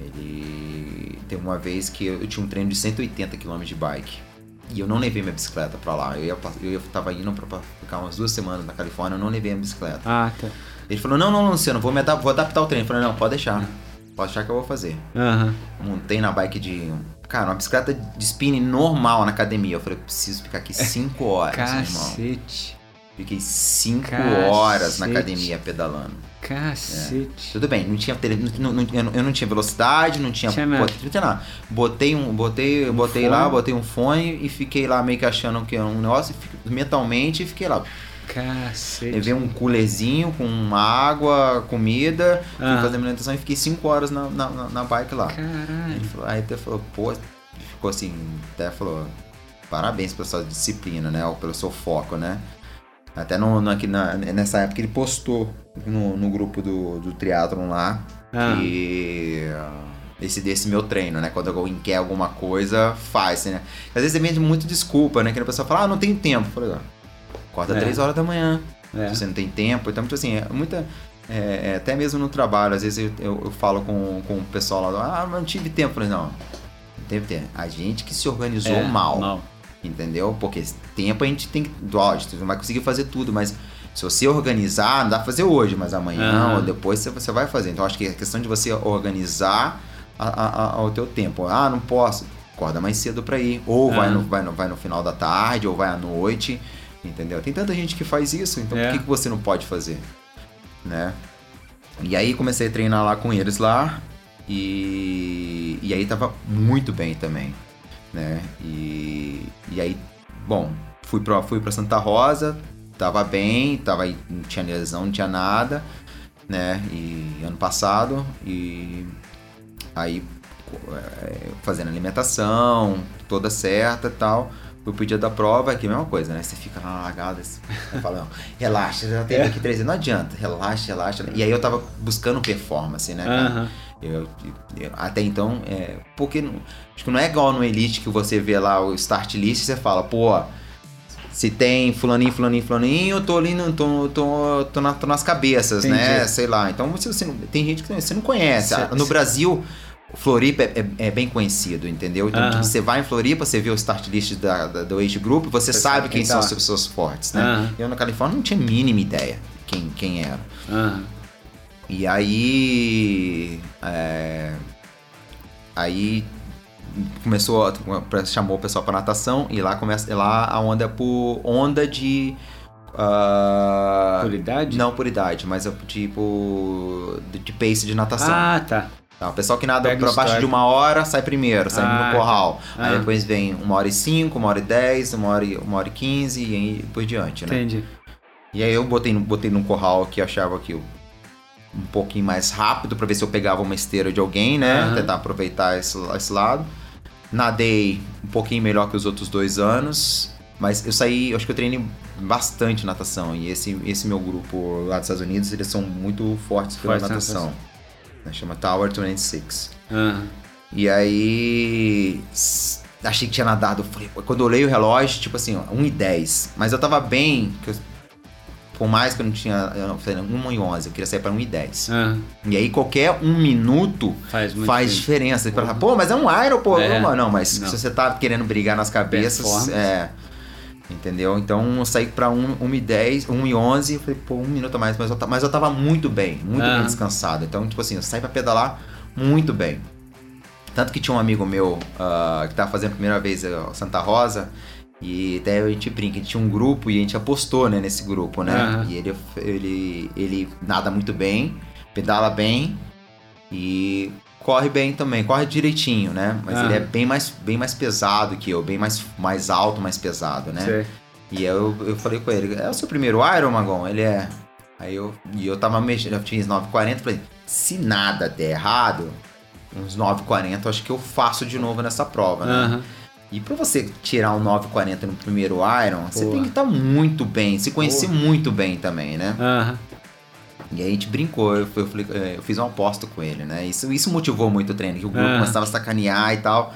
Ele. Teve uma vez que eu, eu tinha um treino de 180 km de bike. E eu não levei minha bicicleta pra lá. Eu, ia, eu tava indo pra, ficar umas duas semanas na Califórnia, eu não levei minha bicicleta. Ah, tá. Ele falou: Não, não, Luciano, vou, me adap- vou adaptar o treino. Eu falei: Não, pode deixar. Pode deixar que eu vou fazer. Aham. Montei na bike de. Cara, uma bicicleta de spinning normal na academia. Eu falei: Preciso ficar aqui 5 horas, meu irmão. Cacete. Fiquei 5 Cacete. horas na academia pedalando. Cacete. Tudo bem, não tinha tele, não, não- eu, não, tinha velocidade, não tinha, Tinha nada. bot- não tinha nada. Botei um, botei, botei fone. lá, botei um fone e fiquei lá meio que achando que era um negócio, mentalmente e fiquei lá. Cacete. Levei um coolerzinho com água, comida, fui Ah. fazer minha alimentação e fiquei 5 horas na, na, na- bike lá. Caralho. Falou- aí até falou, pô, ficou assim, até falou, parabéns pela sua disciplina, né? Ou pelo seu foco, né? Até no, no- aqui na- nessa época ele postou no, no grupo do, do triatlon lá Ah. que ah, esse desse meu treino, né? Quando alguém quer alguma coisa, faz, né? Às vezes você vende muito desculpa, né? Que a pessoa fala, ah, não tenho tempo. Eu falei, ó, acorda É. 3 horas da manhã, É. se você não tem tempo. Então, tipo assim, é muita. é, é, até mesmo no trabalho, às vezes eu, eu, eu falo com, com o pessoal lá, ah, mas não tive tempo. Eu falei, não, não teve tempo. A gente que se organizou É, mal, Mal. Entendeu? Porque tempo a gente tem que. A gente não vai conseguir fazer tudo, mas se você organizar, não dá pra fazer hoje, mas amanhã Aham. ou depois você, vai fazer. Então, acho que é questão de você organizar a, a, a- o teu tempo. Ah, não posso. Acorda mais cedo pra ir. Ou vai, Ah. no, vai, no, vai no final da tarde, ou vai à noite. Entendeu? Tem tanta gente que faz isso, então É. por que, que você não pode fazer? Né? E aí comecei a treinar lá com eles lá. E, e aí tava muito bem também. Né? E, e aí, bom, fui pra, fui pra Santa Rosa, tava bem, tava não tinha lesão, não tinha nada, né? E ano passado, e aí é, fazendo alimentação, toda certa e tal. Fui pro dia da prova, que é a mesma coisa, né? Você fica lá largado, assim, <laughs> você fala, não, relaxa, já teve aqui três não adianta, relaxa, relaxa. E aí eu tava buscando performance, né, cara? Eu, eu- até então, é, porque não- acho que não é igual no Elite que você vê lá o start list e você fala, pô, se tem fulaninho, fulaninho, fulaninho, eu tô ali, no, tô, tô, tô, na- tô nas cabeças, né? Entendi. Sei lá. Então você, você não- tem gente que você não conhece. No Brasil, Floripa é, é- é bem conhecido, entendeu? Então você vai em Floripa, você vê o start list da, da- do age group, você Você sabe quem quem são tá os seus, seus fortes, né? Eu na Califórnia não tinha a mínima ideia quem, quem era. Aham. E aí. é, aí começou, chamou o pessoal pra natação e lá começa. Lá a onda é por onda de. ah, Por idade? Não por idade, mas é tipo. de, pace de natação. Ah, tá. Tá, o pessoal que nada Pega pra baixo de uma hora sai primeiro, sai Ah, no corral. tá. Aí Ah. depois vem uma hora e cinco, uma hora e dez, uma hora e, uma hora e quinze e aí por diante, né? Entendi. E aí eu botei, botei num corral que achava que eu- um pouquinho mais rápido pra ver se eu pegava uma esteira de alguém, né? Aham. Tentar aproveitar esse, esse lado. Nadei um pouquinho melhor que os outros dois anos. Mas eu saí, eu acho que eu treinei bastante natação. E esse, esse meu grupo lá dos Estados Unidos, eles são muito fortes pela Fortes na natação. Né, Chama Tower 26. Aham. E aí. Achei que tinha nadado. Quando eu olhei o relógio, tipo assim, ó, 1 e 10. Mas eu tava bem. que eu- por mais que eu não tinha. Eu não, falei, 1 e 11. Eu queria sair pra 1 e 10. Aham. E aí qualquer um minuto Faz faz diferença. Você fala, pô, mas é um Iron, pô. É. Não, não, mas Não. se você tá querendo brigar nas cabeças. É. Entendeu? Então eu saí pra 1, 1 e 10, 1 e 11. Eu falei, pô, um minuto a mais. Mas eu, mas eu tava muito bem, muito Ah. bem descansado. Então, tipo assim, eu saí pra pedalar muito bem. Tanto que tinha um amigo meu ah, que tava fazendo a primeira vez eh, Santa Rosa. E até a gente brinca, a gente tinha um grupo e a gente apostou né, nesse grupo, né? Aham. E ele, ele, ele nada muito bem, pedala bem e corre bem também, corre direitinho, né? Mas Aham. ele é bem mais, bem mais pesado que eu, bem mais, mais alto, mais pesado, né? Sei. E eu, eu falei com ele, é o seu primeiro Iron, Magon? Ele é. Aí eu, e eu tava mexendo, eu tinha 9,40, falei, se nada der errado, uns 9,40 eu acho que eu faço de novo nessa prova, né? Aham. E pra você tirar um 9,40 no primeiro Iron, você Boa. tem que estar muito bem, se conhecer Boa. muito bem também, né? Aham. E aí a gente brincou, eu, eu, falei- é, eu fiz uma aposta com ele, né? Isso, isso motivou muito o treino, que o grupo Ah. começava a sacanear e tal.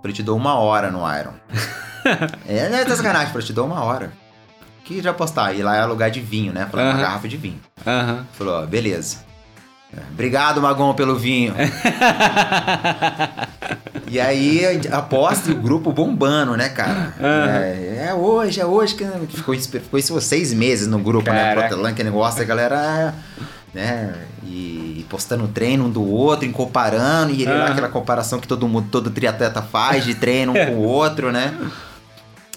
Falei, te dou uma hora no Iron. <laughs> é, não é tá sacanagem, falei, te dou uma hora. Que já apostar? E lá é lugar de vinho, né? Falei, uma Aham. garrafa de vinho. Aham. Falou, ó, beleza. É, Obrigado, Magon, pelo vinho. <laughs> e aí, aposta e o grupo bombando, né, cara? Aham. É, é hoje, é hoje. Que... Ficou, ficou isso seis meses no grupo, né? Caraca. Protelã, que negócio, a galera... Né? E postando treino um do outro, e comparando, e ele lá, Aham. aquela comparação que todo mundo, todo triatleta faz de treino um com o outro, né?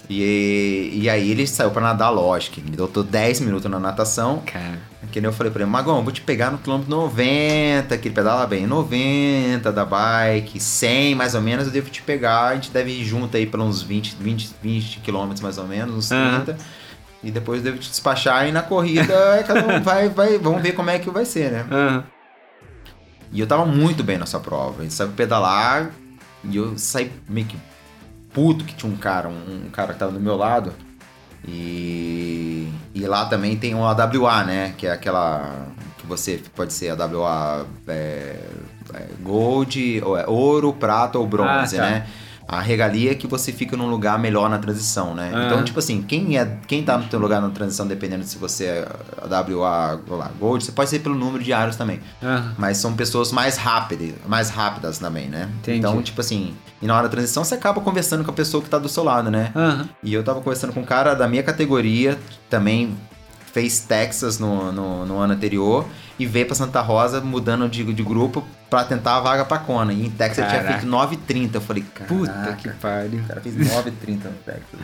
E, e aí ele saiu pra nadar, lógico. Ele me deu 10 minutos na natação. Cara. Que nem eu falei pra ele, Magão, vou te pegar no quilômetro 90, que ele pedala bem, 90 da bike, 100 mais ou menos, eu devo te pegar, a gente deve ir junto aí pelos uns 20, 20, 20 quilômetros mais ou menos, uns Aham. 30. E depois eu devo te despachar e na corrida cada um vai, vai, vamos ver como é que vai ser, né? Aham. E eu tava muito bem nessa prova. A gente saiu pedalar e eu saí meio que puto que tinha um cara, um, um cara que tava do meu lado. E, e lá também tem um AWA, né? Que é aquela que você pode ser AWA é, é, Gold, ou é ouro, prata ou bronze, Ah, tá. né? A regalia é que você fica num lugar melhor na transição, né? Ah. Então, tipo assim, quem é quem tá no teu lugar na transição, dependendo se você é ou lá, Gold, você pode ser pelo número de aros também. Aham. Mas são pessoas mais rápidas, mais rápidas também, né? Entendi. Então, tipo assim, e na hora da transição você acaba conversando com a pessoa que tá do seu lado, né? Aham. E eu tava conversando com um cara da minha categoria, também fez Texas no, no, no ano anterior, e veio pra Santa Rosa mudando de, de grupo pra tentar a vaga pra Kona. E em Texas ele tinha Caraca. feito 9,30. Eu falei, Puta "Caraca, que pariu. O cara fez 9,30 no Texas.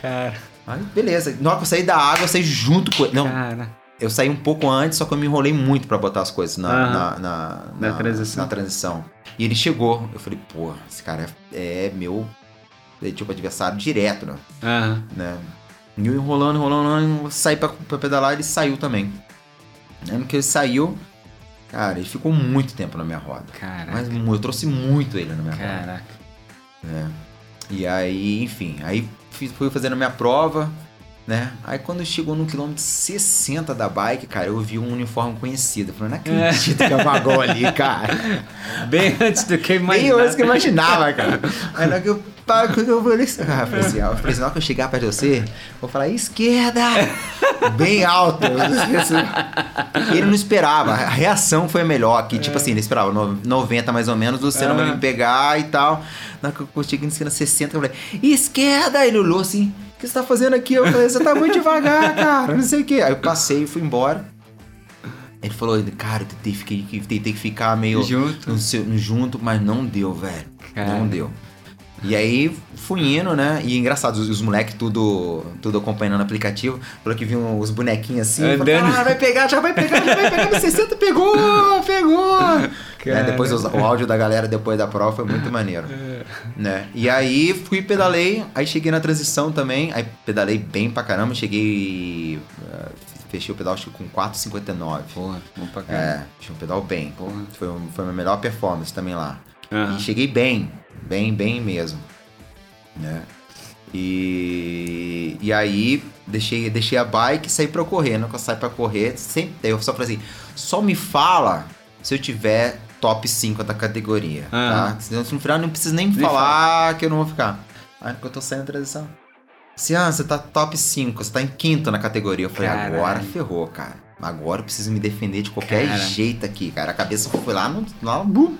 Cara. Aí, beleza. Na hora que eu saí da água, eu saí junto com ele. Não, Cara. eu saí um pouco antes, só que eu me enrolei muito pra botar as coisas na, Aham. na, na, Na transição. na transição. E ele chegou. Eu falei, pô, esse cara é, é meu é, tipo adversário direto, né? Aham. né? E eu enrolando, enrolando, enrolando, eu saí pra, pra pedalar, ele saiu também. No que ele saiu, cara, ele ficou muito tempo na minha roda. Caraca. Mas eu trouxe muito ele na minha roda. Caraca. né? E aí, enfim, aí fiz- fui fazendo a minha prova, né? Aí quando chegou no quilômetro 60 da bike, cara, eu vi um uniforme conhecido. Eu falei, não acredito que é Magol ali, cara. <laughs> Bem antes do que Nem imaginava. eu que eu imaginava, cara. <laughs> Aí na hora que eu paro, quando eu assim, ah, assim, eu falei assim, na hora que eu chegar perto de você, vou falar esquerda, bem alto. Ele não esperava, a reação foi a melhor, que tipo assim, ele esperava no- 90 mais ou menos, o Luciano vai me pegar e tal. Na hora que eu cheguei no 60, eu falei, esquerda! Ele olhou assim, o que você tá fazendo aqui? Eu falei, você tá muito devagar, cara, não sei o quê. Aí eu passei e fui embora. Ele falou, cara, eu tentei, fiquei, tentei ficar meio Junto. no seu- junto, mas não deu, velho. Cara. Não deu. E aí fui indo, né? E engraçado, os, os moleques tudo, tudo acompanhando o aplicativo. Falou que viam os bonequinhos assim. Falei, Andando. ah, vai pegar, já vai pegar, já vai pegar no 60, pegou, pegou. <laughs> Né, depois os- o áudio da galera depois da prova foi muito maneiro. Né? E aí fui pedalei, aí cheguei na transição também, aí pedalei bem pra caramba, cheguei. eh, fechei o pedal acho que com 4,59. Porra, bom pra caramba. É, fechei um pedal bem. Porra. Foi, foi a minha melhor performance também lá. Aham. E cheguei bem, bem, bem mesmo. Né? E, e aí deixei, deixei a bike e saí pra correr. Eu saí pra correr, sempre eu só falei assim: só me fala se eu tiver top 5 da categoria. Aham. Tá? Senão no final não precisa nem Nem falar que eu não vou ficar. Aí que eu tô saindo da transição. Assim, ah, você tá top 5, você tá em quinto na categoria. Eu falei, Caralho. agora ferrou, cara. Agora eu preciso me defender de qualquer Cara. jeito aqui, cara. A cabeça foi lá no. Lá, bum.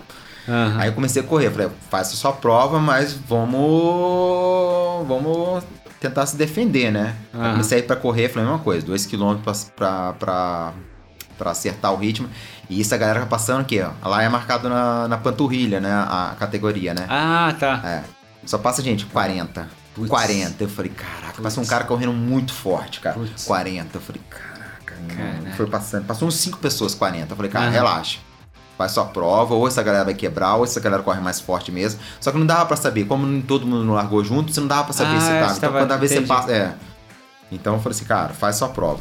Aham. Aí eu comecei a correr, falei, faça sua prova, mas vamos. Vamos tentar se defender, né? Aí Aham. comecei a ir pra correr, falei a mesma coisa, 2km pra, pra, pra, acertar o ritmo. E isso a galera tá passando aqui, ó. Lá é marcado na, na panturrilha, né? A categoria, né? Ah, tá. É. Só passa, gente, 40. Putz. 40. Eu falei, caraca, passou um cara correndo muito forte, cara. Putz. 40. Eu falei, caraca. Caraca. Foi passando. Passou uns 5 pessoas 40. Eu falei, cara, Aham. relaxa. Faz sua prova, ou essa galera vai quebrar, ou essa galera corre mais forte mesmo. Não que não dava pra saber, como todo mundo não largou junto, você não dava pra saber Ah, se tava. Então quando você passa. É. Então eu falei assim, cara, faz sua prova.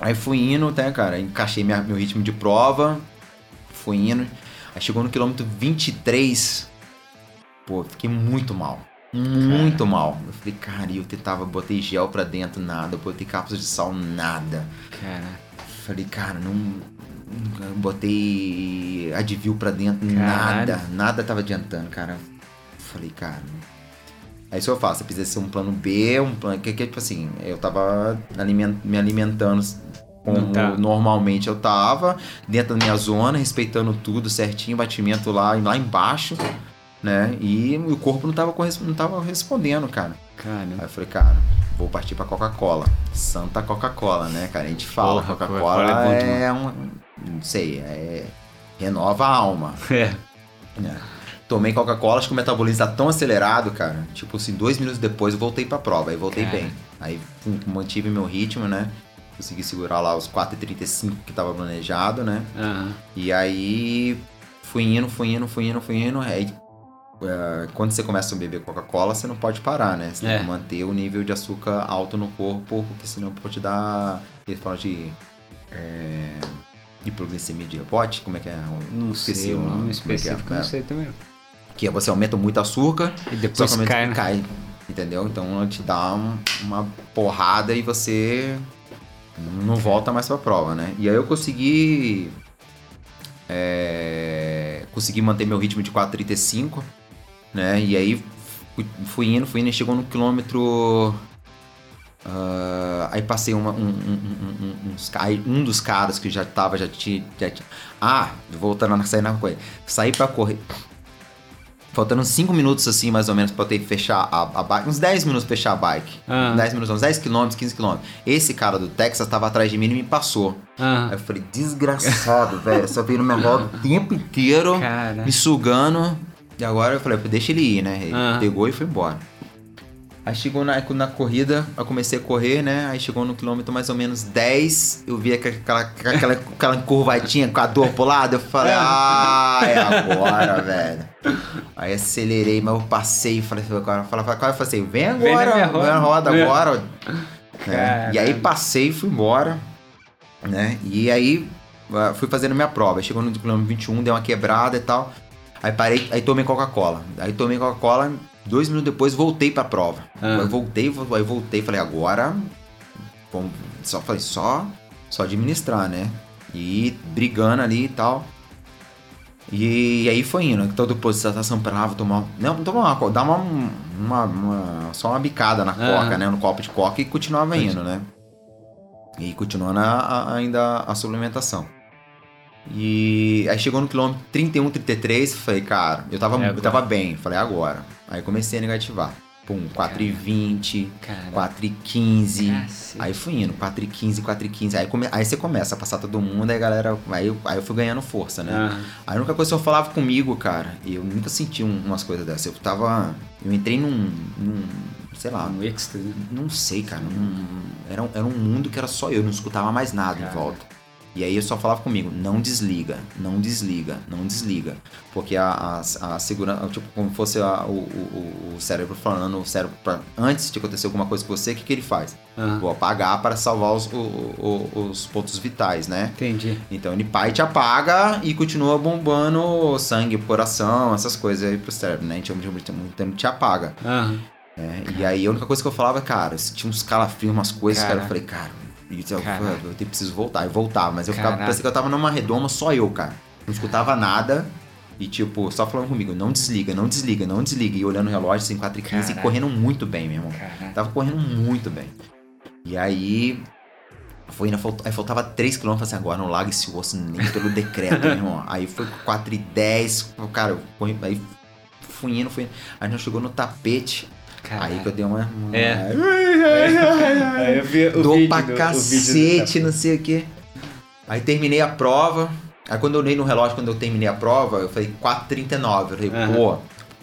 Aí fui indo, né, cara? Encaixei minha, meu ritmo de prova. Fui indo. Aí chegou no quilômetro 23. Pô, fiquei muito mal. Muito mal. Eu falei, cara, e eu tentava, botei gel pra dentro, nada. Botei cápsulas de sal, nada. Cara, Falei, cara, não. Botei Advil pra dentro, Caralho. nada. Nada tava adiantando, cara. Falei, cara. Aí isso eu faço, eu precisa ser um plano B, um plano. Que, que tipo assim, eu tava aliment- me alimentando como tá. normalmente eu tava, dentro da minha zona, respeitando tudo certinho, batimento lá, lá embaixo, né? E o corpo não tava, não tava respondendo, cara. cara. Aí eu falei, cara, vou partir pra Coca-Cola. Santa Coca-Cola, né, cara? A gente fala, Coca-Cola é bom é, um. Não sei, é. Renova a alma. <laughs> É. né? Tomei Coca-Cola, acho que o metabolismo tá tão acelerado, cara. Tipo assim, dois minutos depois eu voltei pra prova. Aí voltei Cara. bem. Aí pum, mantive meu ritmo, né? Consegui segurar lá os 4,35 que tava planejado, né? Aham. E aí fui indo, fui indo, fui indo, fui indo. Aí é, quando você começa a beber Coca-Cola, você não pode parar, né? Você É. tem que manter o nível de açúcar alto no corpo, porque senão pode dar. Eles falam de. É, hipoglicemia de rebote? Como é que é? Não sei, o nome é é. específico, eu É. não sei também. Que é você aumenta muito açúcar, E depois aumenta- cai, né? cai. Entendeu? Então ela te dá um- uma porrada e você não volta mais pra prova, né? E aí eu consegui. é, consegui manter meu ritmo de 4,35, né? E aí fui, fui indo, fui indo e chegou no quilômetro. Ah, aí passei uma- um, um, um, aí um dos caras que já tava, já tinha. Já tinha ah, voltando a sair na coisa. Saí pra correr. Faltando uns 5 minutos, assim, mais ou menos, pra eu ter que fechar a, a bike. Uns 10 minutos pra fechar a bike. Ah. 10 minutos, uns 10 quilômetros, 15 quilômetros. Esse cara do Texas tava atrás de mim e me passou. Aí Ah, eu falei, desgraçado, <laughs> velho. Só veio no meu roda o tempo inteiro, Cara. me sugando. E agora eu falei, deixa ele ir, né? Ele Ah. pegou e foi embora. Aí chegou na, na corrida, eu comecei a correr, né? Aí chegou no quilômetro mais ou menos 10, eu vi aquela, aquela, aquela curvadinha com a dor pro lado, eu falei, ah, é agora, velho. Aí acelerei, mas eu passei, falei, agora, falei, agora eu falei vem Vem na agora, minha vem na roda. roda agora. né? E aí passei e fui embora, né? E aí ah, fui fazendo minha prova. Chegou no quilômetro 21, deu uma quebrada e tal. Aí parei, aí tomei Coca-Cola. Aí tomei Coca-Cola, dois minutos depois voltei pra prova. Ah. Aí voltei, vo- aí voltei, falei, agora. Vamos, só falei, só, só administrar, né? E brigando ali e tal. E, aí foi indo, todo posição vou tomar. Não, não tomar uma dar uma, uma, uma- Só uma bicada na Aham. coca, né? No copo de coca e continuava indo, né? E continuando a- a- ainda a suplementação. E aí chegou no quilômetro 31, 33, falei, cara, eu tava, É eu tava bem, falei, agora. Aí comecei a negativar. Pum, 4,20, Cara. 4,15. Cacete. Aí fui indo, 4,15, 4,15. Aí, come... aí você começa a passar todo mundo, aí a galera. Aí, eu- aí eu fui ganhando força, né? Ah, A única coisa que eu falava comigo, cara, e eu nunca senti um- umas coisas dessas. Eu tava. Eu entrei num. num sei lá, um êxtase. né? não sei, cara. num- era, um- era um mundo que era só eu, não escutava mais nada Cara. em volta. E aí eu só falava comigo, não desliga, não desliga, não desliga. Porque a, a, a segurança, tipo, como fosse a- o, o, o cérebro falando, o cérebro, pra- antes de acontecer alguma coisa com você, o que, que ele faz? Ah, Vou apagar para salvar os, o- os pontos vitais, né? entendi. Então ele pai te apaga e continua bombando sangue, coração, essas coisas aí pro cérebro, né? Então então ele te apaga. Ah, né? E aí a única coisa que eu falava, cara, se tinha uns calafrios, umas coisas, cara, Cara. eu falei, cara, isso eu, eu, eu preciso voltar. Eu voltava, mas eu ficava, Caraca. parecia que eu tava numa redoma, só eu, cara. Não escutava nada. E tipo, só falando comigo, não desliga, não desliga, não desliga. E olhando o relógio, assim, 4 e 15 e Caraca. correndo muito bem, meu irmão. Caraca. Tava correndo muito bem. E aí. Foi, ainda falt- aí faltava 3km, falei assim, agora não larga esse osso nem pelo decreto, meu irmão. <laughs> Aí foi 4 e 10, cara, eu corri, aí fui indo, fui indo. Aí nós chegou no tapete, aí que eu dei uma... uma- É. <laughs> Aí eu vi o Dou vídeo pra do- cacete, do- não sei o quê. Aí terminei a prova. Aí quando eu olhei no relógio, quando eu terminei a prova, eu falei 4,39. Eu falei, Aham. pô,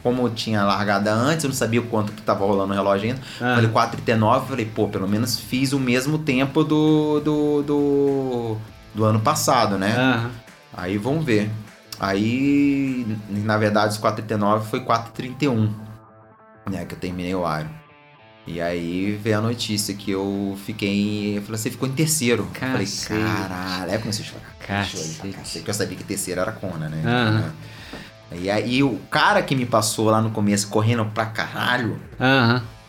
como eu tinha largada antes, eu não sabia o quanto que tava rolando o relógio ainda. Aham. Falei 4,39. Falei, pô, pelo menos fiz o mesmo tempo do, do, do, do ano passado, né? Aham. Aí vamos ver. Aí, na verdade, os 4,39 foi 4,31. Né, que eu terminei o Iron. E aí veio a notícia que eu fiquei. Eu falei, você ficou em terceiro. Eu falei, Cacete. caralho. Aí eu comecei a chorar. Cacete. Cacete, Porque eu sabia que terceiro era Kona, né? Aham. E aí o cara que me passou lá no começo, correndo pra caralho,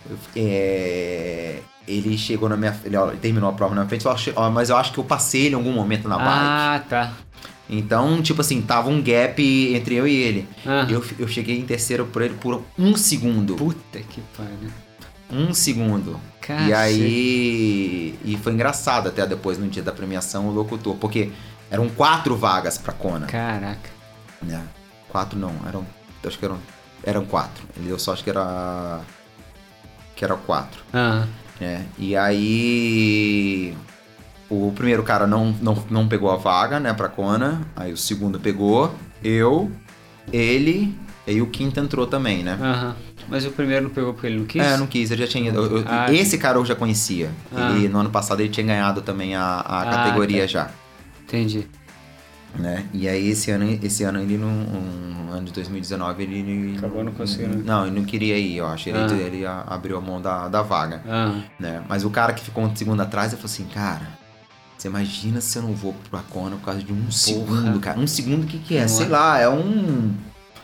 eu- é, ele chegou na minha. Ele, ó, ele terminou a prova na minha frente, eu achei- ó, mas eu acho que eu passei ele em algum momento na bike. Ah, tá. Então, tipo assim, tava um gap entre eu e ele. Aham. Eu, eu cheguei em terceiro por ele por um segundo. Puta que pariu. Um segundo. E Cacete. aí. E foi engraçado até depois, no dia da premiação, o locutor, porque eram quatro vagas pra Kona. Caraca. né? Quatro não, eram. Acho que eram. Eram quatro. Ele deu só, acho que era. Que era quatro. Aham. né? E aí. O primeiro cara não, não, não pegou a vaga, né, pra Kona. Aí o segundo pegou. Eu, ele. E o quinto entrou também, né? Aham. Mas o primeiro não pegou porque ele não quis? É, não quis, eu já tinha. eu- eu- Ah, esse cara eu já conhecia. Ah. Ele, no ano passado ele tinha ganhado também a, a Ah, categoria tá. já. Entendi. Né? E aí esse ano, esse ano ele não. Um, ano de 2019 ele. ele Acabou não conseguindo. Não, ele não queria ir, eu acho. Ele, Ah. ele abriu a mão da, da vaga. Aham. Né? Mas o cara que ficou um segundo atrás, eu falei assim, cara. Você imagina se eu não vou pra Kona por causa de um segundo, cara. Um segundo, o que, que é? Não Sei é? lá, é um.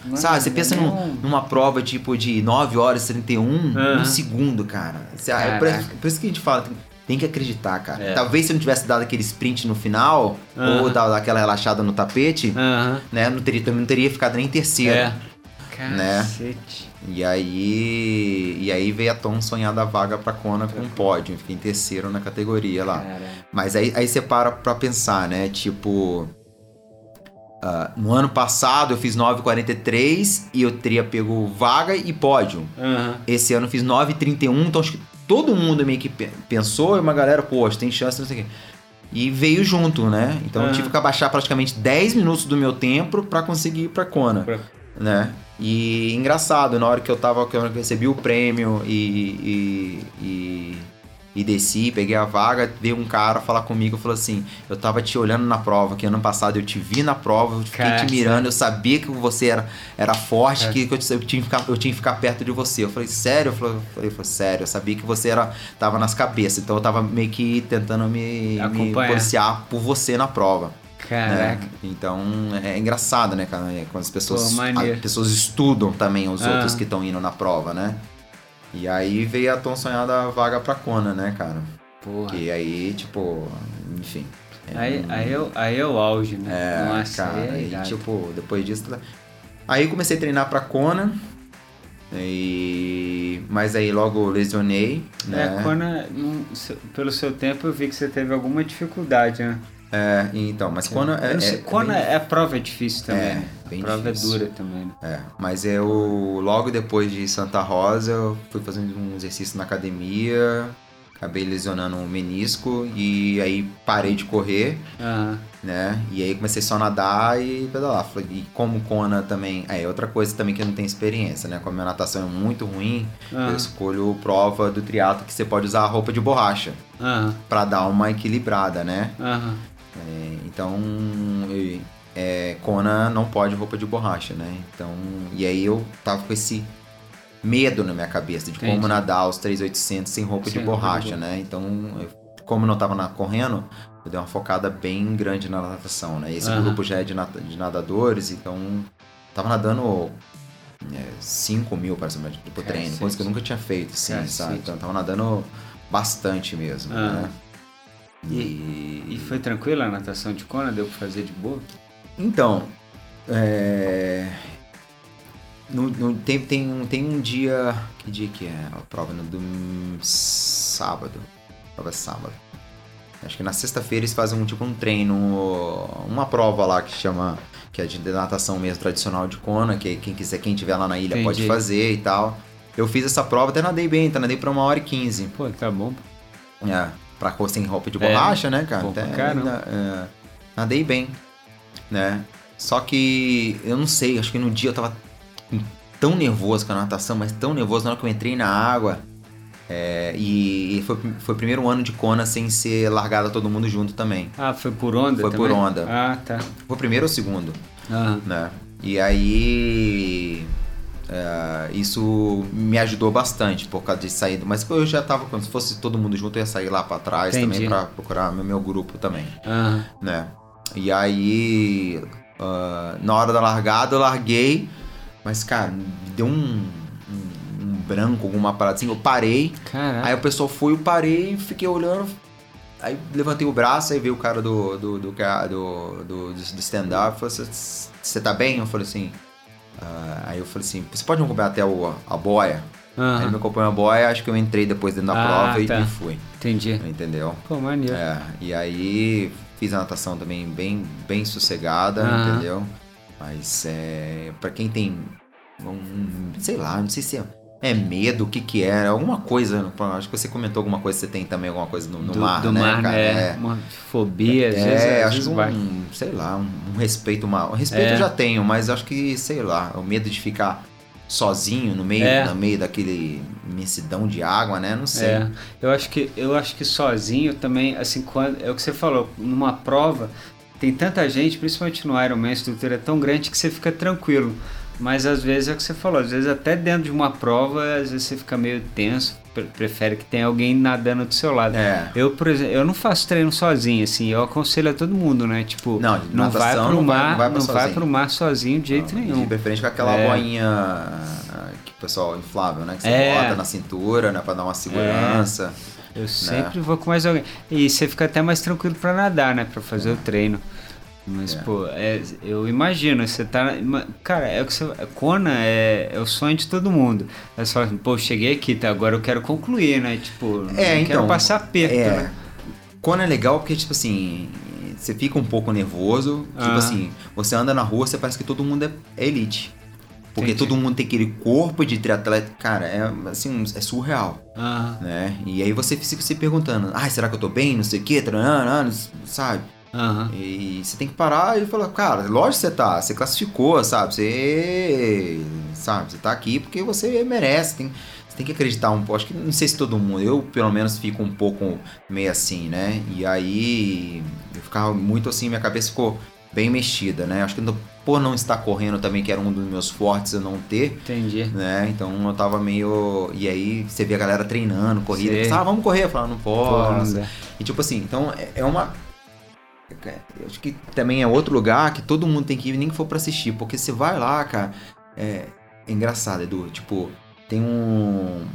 Não, Sabe, você pensa num- numa prova tipo de 9 horas e 31, Aham. um segundo, cara. Você- é por, por isso que a gente fala, tem, tem que acreditar, cara. É. Talvez se eu não tivesse dado aquele sprint no final, Aham. ou dado aquela relaxada no tapete, Aham. né, não teria, também não teria ficado nem em terceiro. É. Né? E aí. E aí veio a Tom sonhada vaga pra Kona com um pódio. Fiquei em terceiro na categoria lá. Caralho. Mas aí, aí você para pra pensar, né? Tipo. ah, no ano passado eu fiz 9,43 e eu teria pego vaga e pódio. Aham. Esse ano eu fiz 9,31, então acho que todo mundo meio que pe- pensou e uma galera, poxa, tem chance, não sei o quê. E veio junto, né? Então eu Aham. tive que abaixar praticamente 10 minutos do meu tempo pra conseguir ir pra Kona Pra- né? E engraçado, na hora que eu tava, que eu recebi o prêmio e, e, e, e desci, peguei a vaga, veio um cara falar comigo e falou assim: Eu tava te olhando na prova, que ano passado eu te vi na prova, eu fiquei Caraca. te mirando, eu sabia que você era, era forte, que, que eu, eu tinha que ficar, eu tinha que ficar perto de você. Eu falei, sério? Eu falei, eu falei, sério, eu sabia que você era, tava nas cabeças, então eu tava meio que tentando me, me Acompanhar. policiar por você na prova. Caraca. né? Então é engraçado, né, cara? É Quando as pessoas, Pô, as pessoas estudam também os Ah. outros que estão indo na prova, né? E aí veio a tão sonhada vaga pra Kona, né, cara? Porra. E aí, tipo, enfim. é Aí, um- aí, é, o- aí é o auge, né? é, Nossa, cara, aí é irado. tipo, depois disso. Aí eu comecei a treinar pra Kona. E... Mas aí logo lesionei, né? É, Kona, não- pelo seu tempo eu vi que você teve alguma dificuldade, né? É, então, mas Eu é. é- bem- é, a prova é difícil também. É, né? bem a prova difícil. é dura também, né? É, mas eu logo depois de Santa Rosa eu fui fazendo um exercício na academia, acabei lesionando um menisco e aí parei de correr, Aham. né? E aí comecei só a nadar e pedalar. E como Kona também, é outra coisa também que eu não tenho experiência, né? Como a minha natação é muito ruim, Aham. eu escolho prova do triatlo que você pode usar a roupa de borracha Aham. pra dar uma equilibrada, né? Aham. É, então, é, Kona não pode roupa de borracha, né? Então, e aí eu tava com esse medo na minha cabeça de Entendi. como nadar os 3.800 sem roupa de borracha, né? Então, eu- como eu não tava na- correndo, eu dei uma focada bem grande na natação, né? Esse Aham. grupo já é de, de nadadores, então tava nadando 5 mil, parece, tipo Cacete. treino, coisa que eu nunca tinha feito, assim, Cacete. sabe? Então, tava nadando bastante mesmo, Ah. né? E, E foi tranquilo a natação de Kona? Deu pra fazer de boa? Então, é... no- no- tem, tem, um, tem um dia. Que dia que é a prova? No dom... sábado. A prova é sábado. Acho que na sexta-feira eles fazem um tipo um treino, uma prova lá que chama. Que é de natação mesmo tradicional de Kona, que quem quiser, quem tiver lá na ilha pode Entendi. fazer e tal. Eu fiz essa prova, até nadei bem, tá? Nadei pra uma hora e quinze. Pô, tá bom. É, pra cor sem roupa de É, borracha, né, cara? Até ainda, é, nadei bem, né? Só que eu não sei, acho que no dia eu tava tão nervoso com a natação, mas tão nervoso na hora que eu entrei na água. é, e foi, foi o primeiro ano de Kona sem ser largada todo mundo junto também. Ah, foi por onda Foi também? por onda. Ah, tá. Foi o primeiro ou o segundo, Aham. né? E aí. É, isso me ajudou bastante por causa de sair. Mas eu já tava, se fosse todo mundo junto, eu ia sair lá para trás Entendi. também para procurar meu, meu grupo também, Aham. né? E aí, ah, na hora da largada, eu larguei, mas cara, me deu um, um, um branco, alguma parada assim. Eu parei, Caraca. aí o pessoal foi, eu parei, fiquei olhando. Aí levantei o braço, aí veio o cara do, do, do, do, do, do stand-up falou Você tá bem? Eu falei assim. Ah, aí eu falei assim: Você pode me acompanhar até o, a boia? Aí Aham. ele me acompanhou a boia, acho que eu entrei depois dentro da Ah, prova e- tá. e fui. Entendi. Entendeu? Pô, maneiro. É, e aí fiz a natação também bem, bem sossegada, Aham. entendeu? Mas é, pra quem tem um, sei lá, não sei se é, é medo, o que que é, alguma coisa, acho que você comentou alguma coisa, você tem também alguma coisa no, no do, mar, do né, mar, cara? né? É. Uma fobia, às vezes. É, acho que um, sei lá, um, um respeito mal. Respeito É. eu já tenho, mas acho que, sei lá, o medo de ficar sozinho no meio, É. no meio daquele imensidão de água, né? Não sei. É, eu acho que eu acho que sozinho também, assim, quando é o que você falou, numa prova tem tanta gente, principalmente no Ironman, a estrutura é tão grande que você fica tranquilo. Mas às vezes é o que você falou, às vezes até dentro de uma prova, às vezes você fica meio tenso, pre- prefere que tenha alguém nadando do seu lado. É. Eu, por exemplo, eu não faço treino sozinho, assim, eu aconselho a todo mundo, né? Tipo, Não, de não vai pro não vai- mar, não vai não vai pro mar sozinho de jeito De nenhum. preferência com aquela É. boinha ah, que o pessoal inflável, né? Que você É. bota na cintura, né? Pra dar uma segurança. Eu sempre vou com mais alguém. E você fica até mais tranquilo pra nadar, né? Pra fazer o treino. Mas, É. pô, é, eu imagino, você tá. Cara, é o que você. Kona é, é o sonho de todo mundo. Você fala assim, pô, cheguei aqui, tá? Agora eu quero concluir, né? Tipo, não É, quero então. passar aperto, é. né? Quando é legal porque, tipo assim, você fica um pouco nervoso. Tipo Ah. assim, você anda na rua, você parece que todo mundo é, é elite. Porque Entendi. todo mundo tem aquele corpo de triatleta. Cara, é assim, é surreal. Ah, né? E aí você fica se perguntando, ai, será que eu tô bem? Não sei o quê, taranã, sabe? Aham. E você tem que parar e falar, cara, lógico que você tá, você classificou, sabe? Você, sabe, você tá aqui porque você merece, tem, você tem que acreditar um pouco. Acho que não sei se todo mundo, eu pelo menos fico um pouco meio assim, né? E aí eu ficava muito assim, minha cabeça ficou bem mexida, né? Acho que por não estar correndo também, que era um dos meus fortes, eu não ter, Entendi. né? Então eu tava meio. E aí você vê a galera treinando, corrida. Ah, vamos correr. Eu falava, não posso. não. E tipo assim, então é- é uma. Eu acho que também é outro lugar que todo mundo tem que ir, nem que for pra assistir. Porque você vai lá, cara. É, é engraçado, Edu. Tipo, tem um.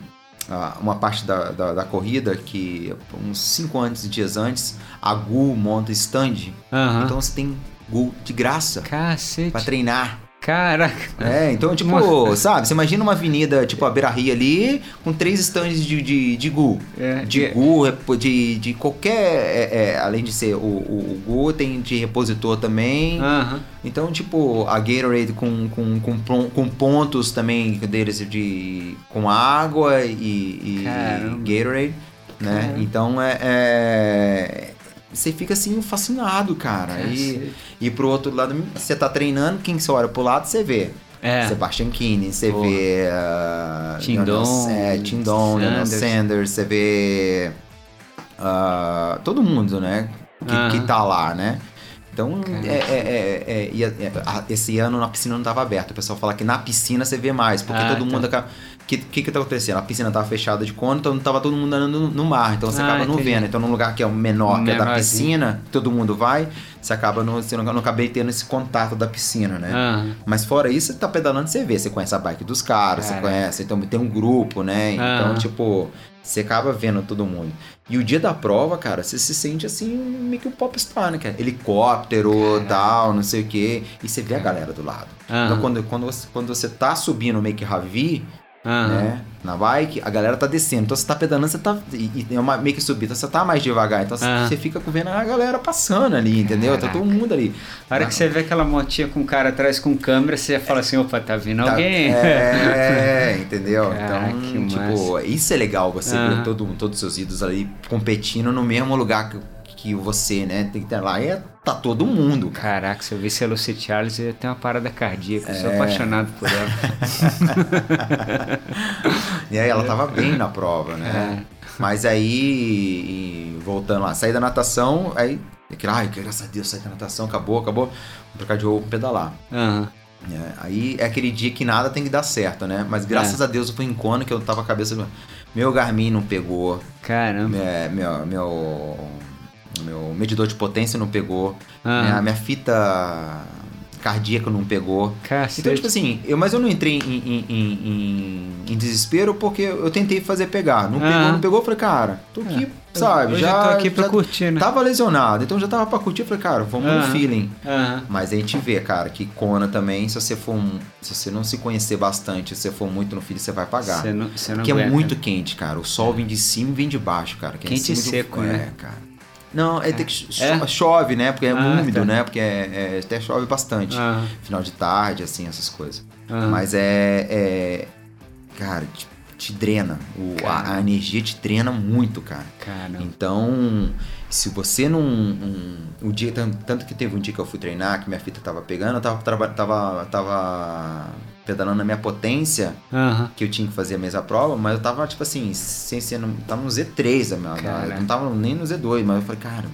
Uma parte da, da, da corrida que uns 5 antes, dias antes, a Gu monta stand. Aham. Então você tem Gu de graça Cacete. pra treinar. Caraca. É, então, tipo, sabe, você imagina uma avenida, tipo a Beira Rio ali, com três stands de, de, de Gu. É, De e- Gu, repo- de, de qualquer. é, é, além de ser o, o, o Gu, tem de repositor também. Aham. Então, tipo, a Gatorade com, com, com, com pontos também deles de. com água e, e. Gatorade, né? Então é, é- Você fica assim fascinado, cara. E, Cacete. e pro outro lado, você tá treinando, quem você olha pro lado, você vê. É. Sebastian Kinney, você Porra. vê. Uh, Tindon, é, Tindon, Sanders. Sanders, você vê. ah, todo mundo, né? Que, Aham. que tá lá, né? Então, é, é- é- é- e é- esse ano na piscina não tava aberta. O pessoal fala que na piscina você vê mais, porque Ah, todo tá. mundo acaba. O que, que que tá acontecendo? A piscina tava fechada de conta, então tava todo mundo andando no, no mar, então você Ah, acaba não vendo. Então, num lugar que é o menor, que é da piscina, todo mundo vai, você acaba não, você não, não acabei tendo esse contato da piscina, né? Aham. Mas fora isso, você tá pedalando, você vê. Você conhece a bike dos caras, você Cara. conhece. Então tem um grupo, né? Então, Aham. tipo, você acaba vendo todo mundo. E o dia da prova, cara, você se sente assim, meio que um popstar, né, cara? Helicóptero, Caraca. tal, não sei o quê. E você vê a galera do lado. Aham. Então quando, quando, você, quando você tá subindo meio que Ravi, Aham. né? Na bike, a galera tá descendo. Então você tá pedalando, você tá. E, e é uma meio que subida, então você tá mais devagar. Então você- Aham. você fica vendo a galera passando ali, entendeu? Tá Caraca. todo mundo ali. A hora que você vê aquela motinha com o cara atrás com câmera, você já fala assim, opa, tá vindo Tá- alguém. É, <laughs> entendeu? Caraca, então, que tipo, isso é legal, você Aham. ver todo, todos os seus ídolos ali competindo no mesmo lugar que, que você, né? Tem que ter lá. E é- tá todo mundo, cara. Caraca, se eu visse a Lucy Charles, eu ia ter uma parada cardíaca. Eu sou É. apaixonado por ela. <laughs> E aí ela tava bem na prova, né? É. Mas aí, voltando lá, saí da natação, aí, aquele, ai, graças a Deus, saí da natação, acabou, acabou. Vou trocar de roupa, pedalar. Aham. É, aí é aquele dia que nada tem que dar certo, né? Mas graças É. a Deus eu fui em Kona que eu tava a cabeça. Meu Garmin não pegou. Caramba. É, meu, meu, meu medidor de potência não pegou. Ah. Minha, minha fita cardíaca não pegou. Cacete. Então, tipo assim, eu, mas eu não entrei em, em- em- em- desespero porque eu tentei fazer pegar. Não pegou, Ah. não pegou, eu falei, cara, tô aqui, Eu- sabe? eu já tô aqui pra curtir, né? Tava lesionado, então já tava pra curtir. Eu falei, cara, vamos Aham. no feeling. Aham. Mas a gente vê, cara, que Kona também, se você for se você não se conhecer bastante, se você for muito no feeling, você vai pagar. Você não, você não Porque é aguenta. muito quente, cara. O sol vem de cima e vem de baixo, cara. É Quente e cima do- seco, é, né? cara. Não, é, tem que cho- É? chove, né? Porque é Ah, úmido, tá. né? Porque é, é- até chove bastante. Aham. Final de tarde, assim, essas coisas. Aham. Mas é, é- Cara, te, te drena. O- a, a energia te drena muito, cara. Caramba. Então, se você não. Um, o dia, tan- tanto que teve um dia que eu fui treinar, que minha fita tava pegando, eu tava, traba- tava, tava pedalando na minha potência, Aham. que eu tinha que fazer a mesma prova, mas eu tava, tipo assim, sem ser. no- Tava no Z3 a minha. Caraca. Eu não tava nem no Z2, mas eu falei, cara.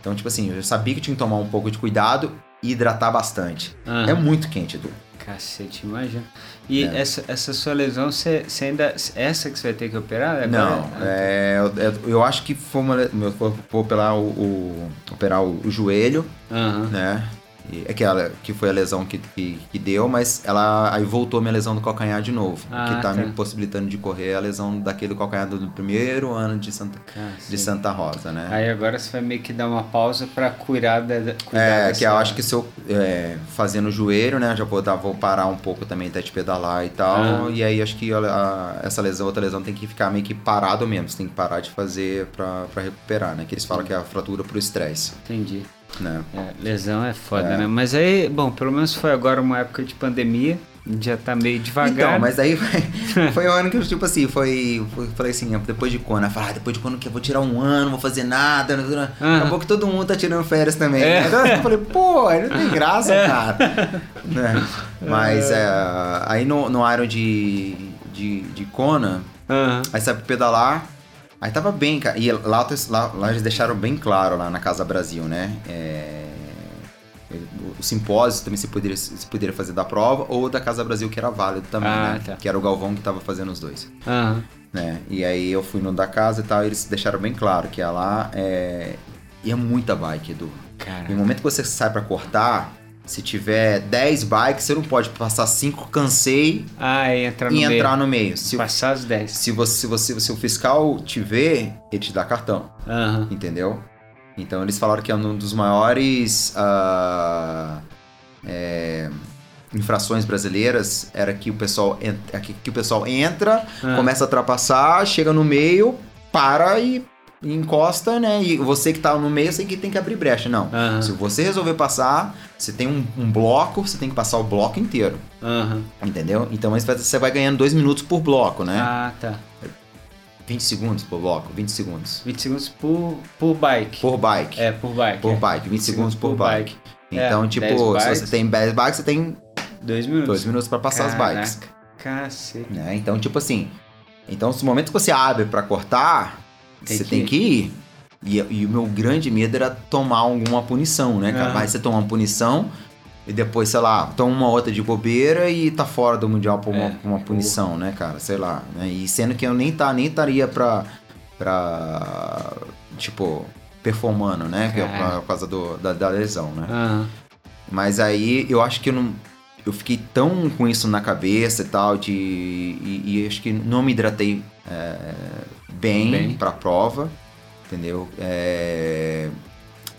Então, tipo assim, eu sabia que tinha que tomar um pouco de cuidado e hidratar bastante. Aham. É muito quente, Edu. Cacete, imagina. E É. essa, essa sua lesão, você, você ainda. Essa que você vai ter que operar? Agora? Não, é, eu, eu- eu acho que foi uma. Eu vou operar o, o- operar o, o joelho, Aham. né? E, aquela que foi a lesão que, que, que deu, mas ela aí voltou a minha lesão do calcanhar de novo. Ah, que tá, tá. me possibilitando de correr é a lesão daquele calcanhar do primeiro ano de Santa, Cacete. de Santa Rosa, né? Aí agora você vai meio que dar uma pausa pra cuidar da. da- cuidar É, que eu acho que se eu é, fazendo o joelho, né, já vou, dar, vou parar um pouco também até de pedalar e tal, Ah. e aí acho que a- a- essa lesão, outra lesão tem que ficar meio que parado mesmo, você tem que parar de fazer pra recuperar, né, que eles falam que é a fratura pro estresse, Entendi. Né. É, lesão é foda, É. né? Mas aí, bom, pelo menos foi agora uma época de pandemia. Já tá meio devagar. Então, mas aí <laughs> foi, foi o ano que eu, tipo assim, foi, foi falei assim, depois de Kona, eu falei, ah, depois de Kona que eu vou tirar um ano, não vou fazer nada, não- não- Aham. acabou que todo mundo tá tirando férias também. É. Então eu falei, pô, aí não tem graça, cara. <laughs> Né? Mas é, aí no, no Iron de, de, de Kona, Aham. aí sabe pedalar, aí tava bem, cara. E lá, lá, lá eles deixaram bem claro, lá na Casa Brasil, né? É, o simpósio também se poderia, se poderia fazer da prova ou da Casa Brasil, que era válido também, Ah, né? tá. Que era o Galvão que tava fazendo os dois, Aham. né? E aí eu fui no da casa e tal, e eles deixaram bem claro que é lá é... E é muita bike, Edu. Cara. E no momento que você sai pra cortar, se tiver 10 bikes, você não pode passar 5, cansei Ah, e entrar no e meio. entrar no meio. Se, Passar as 10. se, você, se, você, se o fiscal te vê, ele te dá cartão, Aham. entendeu? Então eles falaram que é um dos maiores ah, é, infrações brasileiras era que o pessoal en- é que, que o pessoal entra, Ah. começa a ultrapassar, chega no meio, para e, e encosta, né? E você que tá no meio, você que tem que abrir brecha. Não. Aham. Se você resolver passar, você tem um, um bloco, você tem que passar o bloco inteiro. Aham. Entendeu? Então você vai ganhando dois minutos por bloco, né? Ah, tá. 20 segundos por bloco, 20 segundos. 20 segundos por, por bike. Por bike. É, por bike. Por é. bike, 20 segundos por bike. É, Então, 10 tipo, se você tem 10 bikes, você tem Dois minutos. 2 minutos pra passar as bikes. Caraca, Cacete. Né? Então, tipo assim. Então, no momento que você abre pra cortar, Tem você que tem ir. que ir. E, e o meu grande medo era tomar alguma punição, né? Capaz de você tomar uma punição e depois, sei lá, toma uma outra de bobeira e tá fora do Mundial por uma, É, por uma punição, né, cara? Sei lá. Né? E sendo que eu nem, tá, nem estaria pra, pra. Tipo, performando, né? É Cara. por causa do, da, da lesão, né? Aham. Mas aí eu acho que eu não. Eu fiquei tão com isso na cabeça e tal, de. E, e acho que não me hidratei é, bem, Bem. pra prova, entendeu? É,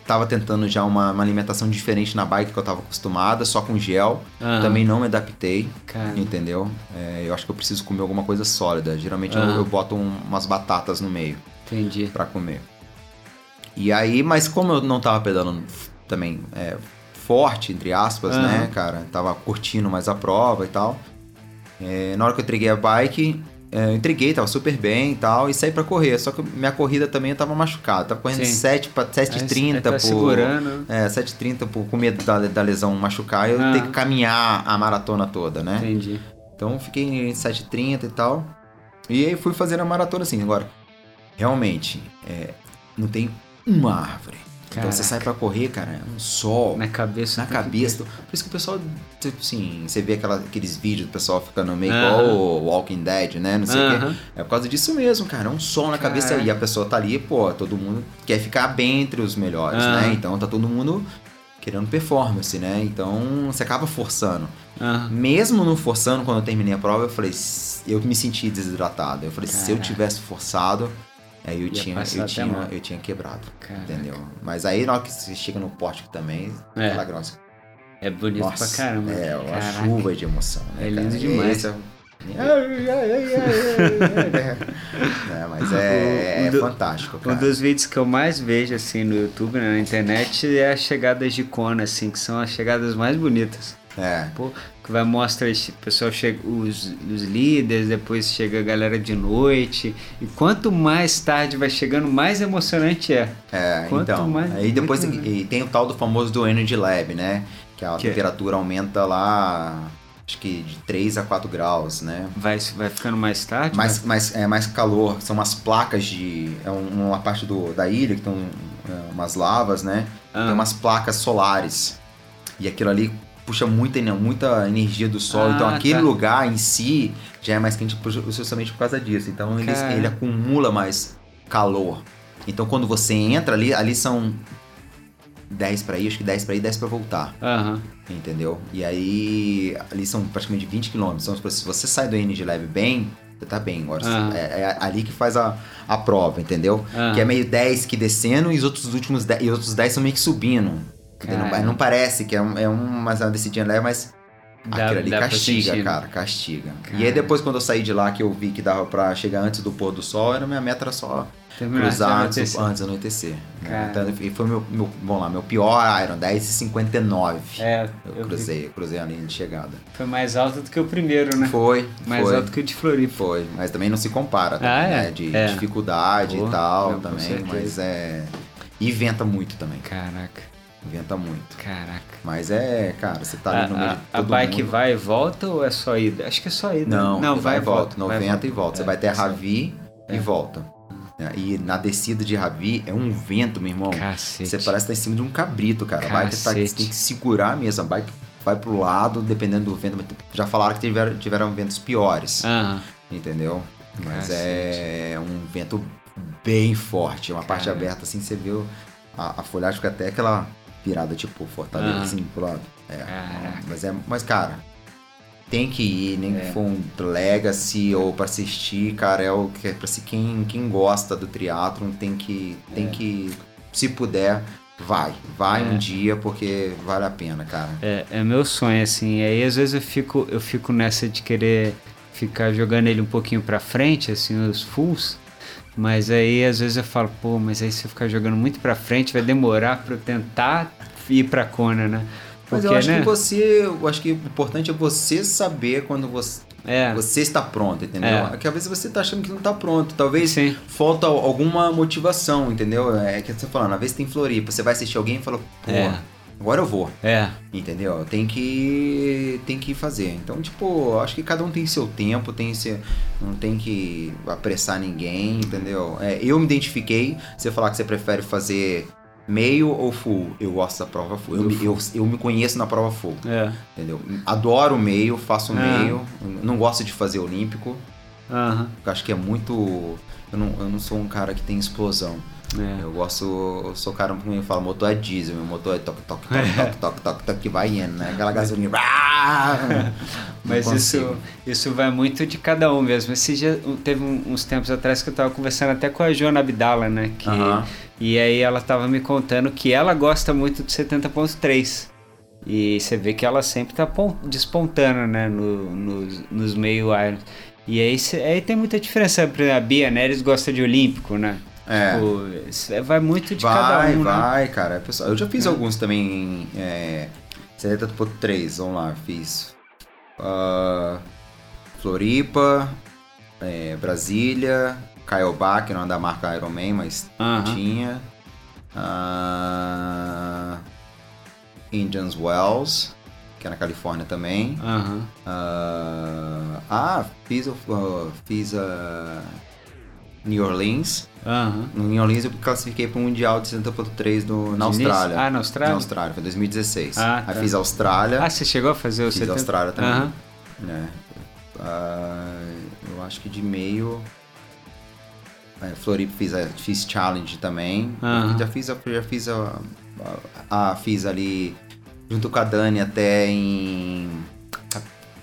tava tentando já uma, uma alimentação diferente na bike que eu tava acostumada, só com gel. Aham. Também não me adaptei, Cara. entendeu? É, eu acho que eu preciso comer alguma coisa sólida. Geralmente eu, Aham. eu boto um- umas batatas no meio Entendi. pra comer. E aí, mas como eu não tava pedalando também é, forte, entre aspas, Aham. né, cara? Tava curtindo mais a prova e tal. é, na hora que eu entreguei a bike, eu entreguei, tava super bem e tal, e saí pra correr. Só que minha corrida também eu tava machucado. Tava correndo Sim. 7 para 7,30 Aí tá por. segurando. É, 7,30 por, com medo da, da lesão machucar, eu Ah. ter que caminhar a maratona toda, né? Entendi. Então fiquei em 7h30 e tal. E aí fui fazendo a maratona assim. Agora, realmente, é, não tem uma árvore. Então você sai pra correr, cara, é um sol. Na cabeça. Na cabeça. Por isso que o pessoal, tipo assim, você vê aquela- aqueles vídeos do pessoal ficando meio igual o Walking Dead, né? Não sei o Aham. quê. É por causa disso mesmo, cara. É um sol na cabeça Caraca. e a pessoa tá ali, pô, todo mundo quer ficar bem entre os melhores, Aham. né? Então tá todo mundo querendo performance, né? Então você acaba forçando. Mesmo não forçando, quando eu terminei a prova, eu falei, "S- eu me senti desidratado. Eu falei, se eu Caraca. tivesse forçado, aí eu Ia tinha, eu tinha, mal. eu tinha quebrado. Caraca. Entendeu? Mas aí na hora que você chega no pórtico também, É. aquela grossa. É bonito Nossa, pra caramba. É, uma Caraca. chuva de emoção, né? É cara? lindo demais. Esse é- É, mas é, é do- fantástico, Um cara. dos vídeos que eu mais vejo assim no YouTube, né, na internet, é as chegadas de Kona, assim, que são as chegadas mais bonitas. É, Pô, que vai mostrar esse- o pessoal chega, os, os líderes, depois chega a galera de noite. E quanto mais tarde vai chegando, mais emocionante é. é Quanto então. mais- aí depois e tem o tal do famoso do Energy Lab, né? Que a Que é? temperatura aumenta lá, acho que de 3 a 4 graus, né? Vai, vai ficando mais tarde. mais, mais, é, mais calor. São umas placas de. É um- uma parte do, da ilha que estão é, umas lavas, né? Ah. Tem umas placas solares. E aquilo ali puxa muita, muita energia do sol. Ah, então aquele tá. lugar em si já é mais quente por- justamente por causa disso. Então ele, ele acumula mais calor. Então quando você entra ali, ali são 10 pra ir, acho que 10 pra ir, 10 pra voltar. Aham. Entendeu? E aí, ali são praticamente 20 km. Então, se você sai do Energy Lab bem, você tá bem. Agora, Aham. é, é ali que faz a, a prova, entendeu? Aham. Que é meio 10 que descendo e os outros últimos 10, e os outros 10 são meio que subindo. Não, não parece que é, um, é uma descidinha leve, mas Dá- aquilo ali castiga, cara, castiga. E Cara. aí depois quando eu saí de lá, que eu vi que dava pra chegar antes do pôr do sol, era minha meta era só Terminar cruzar antes antes, do- anoitecer. né? Então, e foi meu, meu, vamos lá, meu pior Iron, 10,59. É, Eu eu vi. cruzei, cruzei a linha de chegada. Foi mais alto do que o primeiro, né? Foi, mais foi, alto que o de Floripa. foi. Mas também não se compara, Ah, é? né? De É. dificuldade Pô, e tal também, mas é... E venta muito também, Caraca, venta muito. caraca. Mas é, cara, você tá ali no meio a, de a, a todo bike mundo. vai e volta ou é só ida? Acho que é só ida. Não, não vai e volta, vai 90 e volta. Você É, vai até. Ravi e É. volta. É, E na descida de Ravi é um vento, meu irmão. Cacete. Você parece estar em cima de um cabrito, cara. A bike tá, Cacete. você tem que segurar mesmo. A bike vai pro lado, dependendo do vento. Já falaram que tiveram, tiveram ventos piores, Aham. entendeu? Mas Cacete. é um vento bem forte. Uma parte Cara. aberta assim, você viu a, a folhagem fica até aquela virada, tipo, fortaleza Ah. assim pro lado. É, Caraca. mas é. Mas, cara, tem que ir, nem É. que for um Legacy ou pra assistir, cara, é o que é pra se quem, quem gosta do triatlon tem que tem É. que se puder vai, vai É. um dia porque vale a pena, cara. É, é meu sonho, assim. Aí às vezes eu fico, eu fico nessa de querer ficar jogando ele um pouquinho pra frente, assim, os fulls. Mas aí às vezes eu falo, pô, mas aí se eu ficar jogando muito pra frente, vai demorar pra eu tentar ir pra Kona, né? Mas Porque, eu acho né? que você, eu acho que o importante é você saber quando você É, você está pronto, entendeu? É. Porque às vezes você tá achando que não tá pronto. Talvez Sim. falta alguma motivação, entendeu? É que você tá falando, às vezes tem Floripa, você vai assistir alguém e fala, pô, É. agora eu vou. é, Entendeu? Tem que tem que fazer. Então, tipo, acho que cada um tem seu tempo, tem seu, não tem que apressar ninguém, entendeu? É, eu me identifiquei. Você falar que você prefere fazer meio ou full, eu gosto da prova full. Eu, me- eu, eu me conheço na prova full, é. entendeu? Adoro meio, faço Ah. meio. Não gosto de fazer olímpico. Eu acho que é muito. Eu não, eu não sou um cara que tem explosão. É. Eu gosto, eu sou cara como eu falo, motor é diesel, meu motor é toque, toque, toque, toque, toque, toque, toque, que vai indo, né? Aquela gasolina. <laughs> Não Mas isso, consigo. isso vai muito de cada um mesmo. Esse já, teve uns tempos atrás que eu tava conversando até com a Joana Abdala, né? Que, Aham. E aí ela tava me contando que ela gosta muito do 70.3. E você vê que ela sempre tá pon- despontando, né? No, nos, nos meio irons. E aí, aí tem muita diferença. Por exemplo, a Bia Neres gosta de Olímpico, né? É. Tipo, isso vai muito de cada Vai, um, né? vai, cara. Pessoal, eu já fiz É. alguns também. É, 70.3, vamos lá, fiz. ah, Floripa, é, Brasília, Caiobá, que não é da marca Ironman, mas Aham. tinha. ah, Indians Wells, que é na Califórnia também. Aham. Ah, ah, fiz, ah, fiz a New Orleans. No New Orleans eu classifiquei para o Mundial de 70.3 do- na? Austrália. Ah, na Austrália? Na Austrália, foi 2016. Ah, Aí tá. fiz a Austrália. Ah, você chegou a fazer o Fiz 70? Austrália também. Aham. né? Ah, eu acho que de meio. É, Floripa fiz, fiz challenge também. Aham. Já fiz, a, já fiz a, a, a- fiz ali junto com a Dani até em.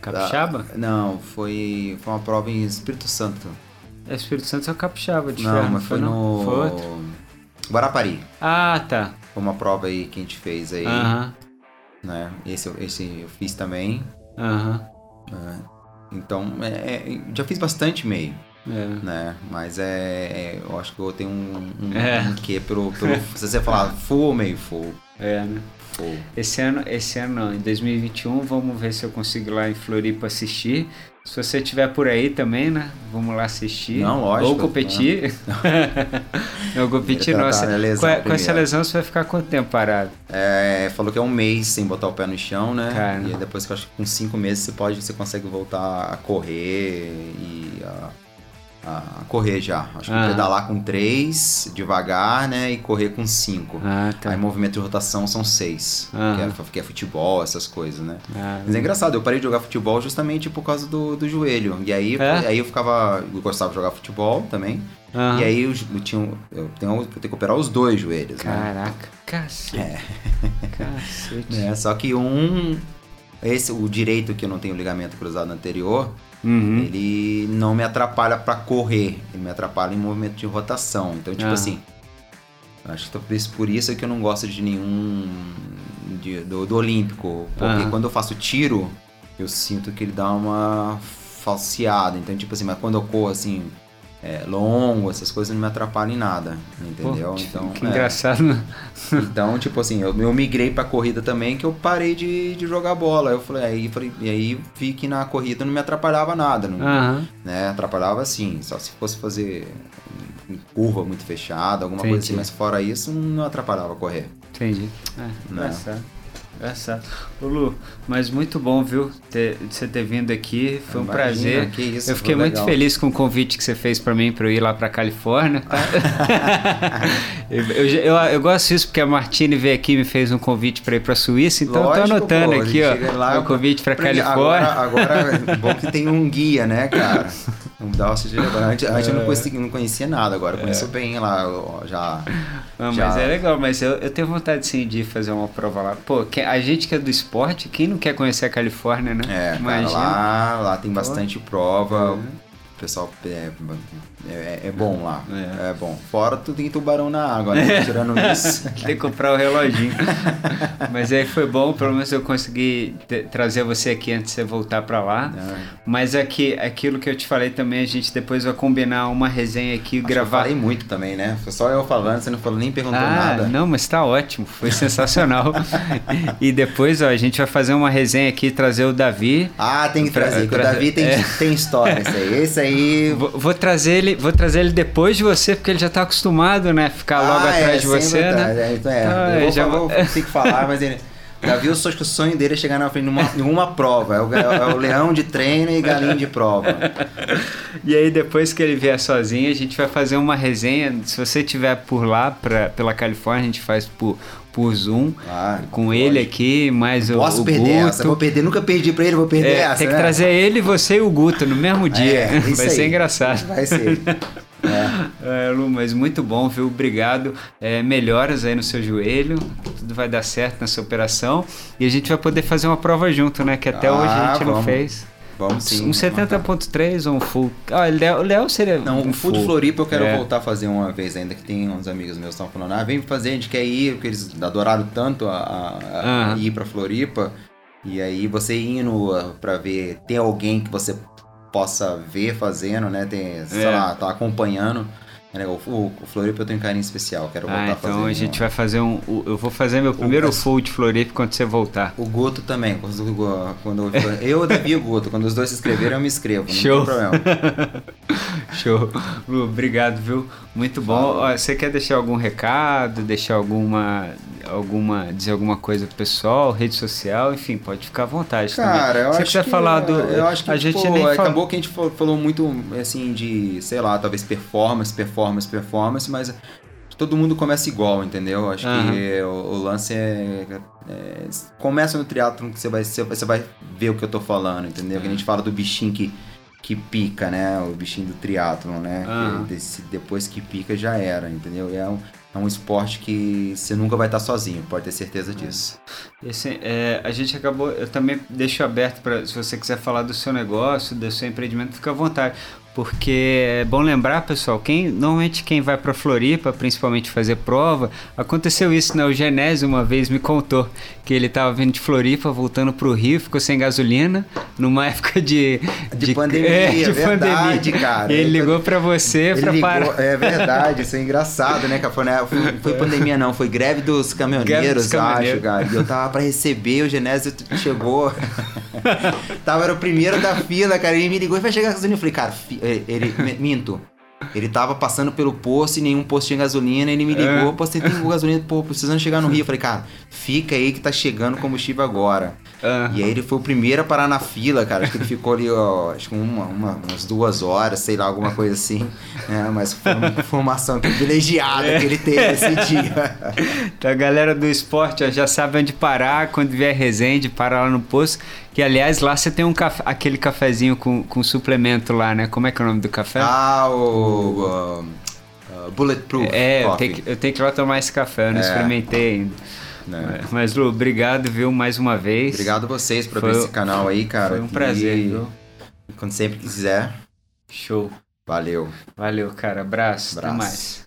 Capixaba? Ah, não, foi, foi uma prova em Espírito Santo. É Espírito Santo é o Capixaba de não, ferro, mas foi, não? no. Foi outro? Guarapari. Ah, tá. Foi uma prova aí que a gente fez aí. Aham. Né? Esse, eu- esse eu fiz também. Aham. né? Então, é, é, já fiz bastante meio. É. né? Mas é, é- eu acho que eu tenho um, um, É. um quê pelo, pelo se você falar full ou meio full, É, né? Esse ano, esse ano não, em 2021, vamos ver se eu consigo ir lá em Floripa assistir. Se você estiver por aí também, né? Vamos lá assistir. Não, lógico, Ou competir. <laughs> não, competir Ele não. tratar Você- a lesão com, com essa lesão você vai ficar quanto tempo parado? É, falou que é um mês sem botar o pé no chão, né? Cara. E depois que eu acho que com cinco meses você pode, você consegue voltar a correr e a, a- correr já. Acho que Ah. pedalar com três, devagar, né? E correr com cinco. Ah, tá. Aí movimento de rotação são seis. Ah. Que, é, que é futebol, essas coisas, né? Ah, Mas é engraçado, eu parei de jogar futebol justamente por causa do, do joelho. E aí, É? aí eu ficava. Eu gostava de jogar futebol também. E aí eu, eu tinha, eu, tenho, eu tenho que operar os dois joelhos, né? Caraca, cacete. É. <laughs> Cacete. É, só que um. Esse, o direito que eu não tenho ligamento cruzado anterior, Uhum. ele não me atrapalha pra correr. Ele me atrapalha em movimento de rotação. Então, tipo Ah. assim. Acho que talvez por isso é que eu não gosto de nenhum. de- do, do Olímpico. Porque Ah. quando eu faço tiro, eu sinto que ele dá uma falseada. Então, tipo assim, mas quando eu corro assim. É, longo, essas coisas não me atrapalham em nada, entendeu? Pô, que, então, que é. engraçado, né? <laughs> Então, tipo assim, eu, eu migrei pra corrida também, que eu parei de, de jogar bola. Eu falei, aí, falei, e aí vi que na corrida não me atrapalhava nada, não, Aham. né? Atrapalhava assim, só se fosse fazer em curva muito fechada, alguma coisa Entendi. assim, mas fora isso não atrapalhava correr. Entendi. É, Né? Engraçado. Engraçado. Ô Lu, mas muito bom, viu, ter, você ter vindo aqui. Foi um Imagina, prazer. isso, eu fiquei muito legal. feliz com o convite que você fez pra mim pra eu ir lá pra Califórnia. tá? <laughs> eu, eu, eu, eu gosto disso porque a Martine veio aqui e me fez um convite pra ir pra Suíça, então eu Lógico, tô anotando pô, aqui, ó, lá, o convite pra Aprendi- Califórnia. Agora, agora é <laughs> bom que tem um guia, né, cara? Não dá uma sujeira. Antes, antes eu não conhecia, não conhecia nada, agora eu conheço bem lá, já. Não, já- mas é legal, mas eu, eu tenho vontade sim de fazer uma prova lá. Pô, a gente que é do esporte, quem não quer conhecer a Califórnia, né? É, cara, lá, lá tem bastante prova. Uhum. Pessoal é, é, é bom lá. É. É. bom. Fora tu tem tubarão na água, né? Tirando isso. <laughs> Tem que comprar o reloginho. <laughs> Mas aí foi bom, pelo menos eu consegui trazer você aqui antes de você voltar pra lá. É. Mas aqui, aquilo que eu te falei também, a gente depois vai combinar uma resenha aqui, Acho que gravar. Eu falei muito também, né? Foi só eu falando, você não falou nem perguntou Ah, nada. não, mas tá ótimo, foi sensacional. <laughs> e depois, ó, a gente vai fazer uma resenha aqui, trazer o Davi. Ah, tem que Pra- trazer, que o pra- Davi tem, é. tem história, esse aí. Esse aí. Vou, vou trazer ele, vou trazer ele depois de você, porque ele já tá acostumado, né? Ficar logo Ah, atrás é, de você, né? atrás, É, então é. Ah, eu vou, já vou- vou consigo falar, mas ele. Davi, eu sou acho que o sonho dele é chegar na frente numa, numa prova. É o, é o leão de treino e galinha de prova. E aí depois que ele vier sozinho, a gente vai fazer uma resenha. Se você estiver por lá, pra, pela Califórnia, a gente faz por, por Zoom. Ah, com lógico. ele aqui, mais o, Posso o perder Guto. essa, vou perder, nunca perdi pra ele, vou perder É, essa. tem que né? trazer ele, você e o Guto no mesmo dia. É, <laughs> vai ser aí. engraçado. Vai ser. É. <laughs> É, Lu, mas muito bom, viu? Obrigado. É, melhoras aí no seu joelho. Tudo vai dar certo nessa operação. E a gente vai poder fazer uma prova junto, né? Que até Ah, hoje a gente não vamos. fez. Vamos sim. um 70.3 ou um full. Ah, o Léo- Léo seria. Não, um o Food Floripa eu quero É. voltar a fazer uma vez ainda, que tem uns amigos meus que estão falando, ah, vem fazer, a gente quer ir, porque eles adoraram tanto a, a- a Aham. ir pra Floripa. E aí você indo ah, pra ver, tem alguém que você possa ver fazendo, né? Tem, sei É. lá, tá acompanhando. Né? O, o, o Floripa eu tenho um carinho especial, quero voltar Ah, a fazer. então a um- gente vai fazer um. o- Eu vou fazer meu primeiro mas- full de Floripa quando você voltar. O Guto também, quando, eu, o Davi e o Guto, quando os dois se inscreveram, eu me inscrevo, não Show. tem problema. <laughs> Show. Lu, obrigado, viu? Muito bom. Ó, você quer deixar algum recado, deixar alguma alguma, dizer alguma coisa pro pessoal, rede social, enfim, pode ficar à vontade Cara, também. eu Se acho quiser que, falar do. Eu acho que a gente pô, nem fala- acabou que a gente fa- falou muito assim de, sei lá, talvez performance, performance, performance, mas todo mundo começa igual, entendeu? Acho Aham. que o, o lance é, é- começa no triatlo que você vai você, você vai ver o que eu tô falando, entendeu? Que a gente fala do bichinho que que pica, né? O bichinho do triatlon, né? Aham. Que desse- depois que pica já era, entendeu? E é um, é um esporte que você nunca vai estar sozinho, pode ter certeza disso. Esse, é, a gente acabou. Eu também deixo aberto para se você quiser falar do seu negócio, do seu empreendimento, fica à vontade. Porque é bom lembrar, pessoal, quem normalmente quem vai para Floripa, principalmente fazer prova, aconteceu isso, né? O Genésio uma vez me contou que ele estava vindo de Floripa, voltando para o Rio, ficou sem gasolina, numa <laughs> época de De pandemia, é, verdade, cara. E ele ligou para você para parar. É verdade, isso é engraçado, né? cara? Foi, foi, foi pandemia, não, foi greve dos Greve caminhoneiros, dos caminhoneiros. acho, cara. E eu tava pra receber, o Genésio chegou. <laughs> tava, era o primeiro da fila, cara. Ele me ligou e vai chegar a gasolina. Eu falei, cara, ele, ele- minto. Ele tava passando pelo posto e nenhum posto tinha gasolina. Ele me ligou, É. você tem gasolina, pô, precisando chegar no Rio. Eu falei, cara, fica aí que tá chegando combustível agora. Ah, E aí ele foi o primeiro a parar na fila, cara. Acho que ele ficou ali, ó, acho que uma, uma- umas duas horas, sei lá, alguma coisa assim. né? mas foi uma informação privilegiada que ele teve esse dia. Então a galera do esporte ó, já sabe onde parar quando vier Resende, para lá no posto. Que aliás lá você tem um café, aquele cafezinho com, com suplemento lá, né? Como é que é o nome do café? ah, o. ah, Bulletproof. é, eu tenho, que, eu tenho que ir lá tomar esse café, eu não É. experimentei ainda. né? Mas Lu, obrigado, viu, mais uma vez. Obrigado a vocês por Foi- abrir esse canal aí, cara. Foi um prazer, viu? Quando sempre quiser. Show. Valeu. Valeu, cara. Abraço. Até Abraço. mais.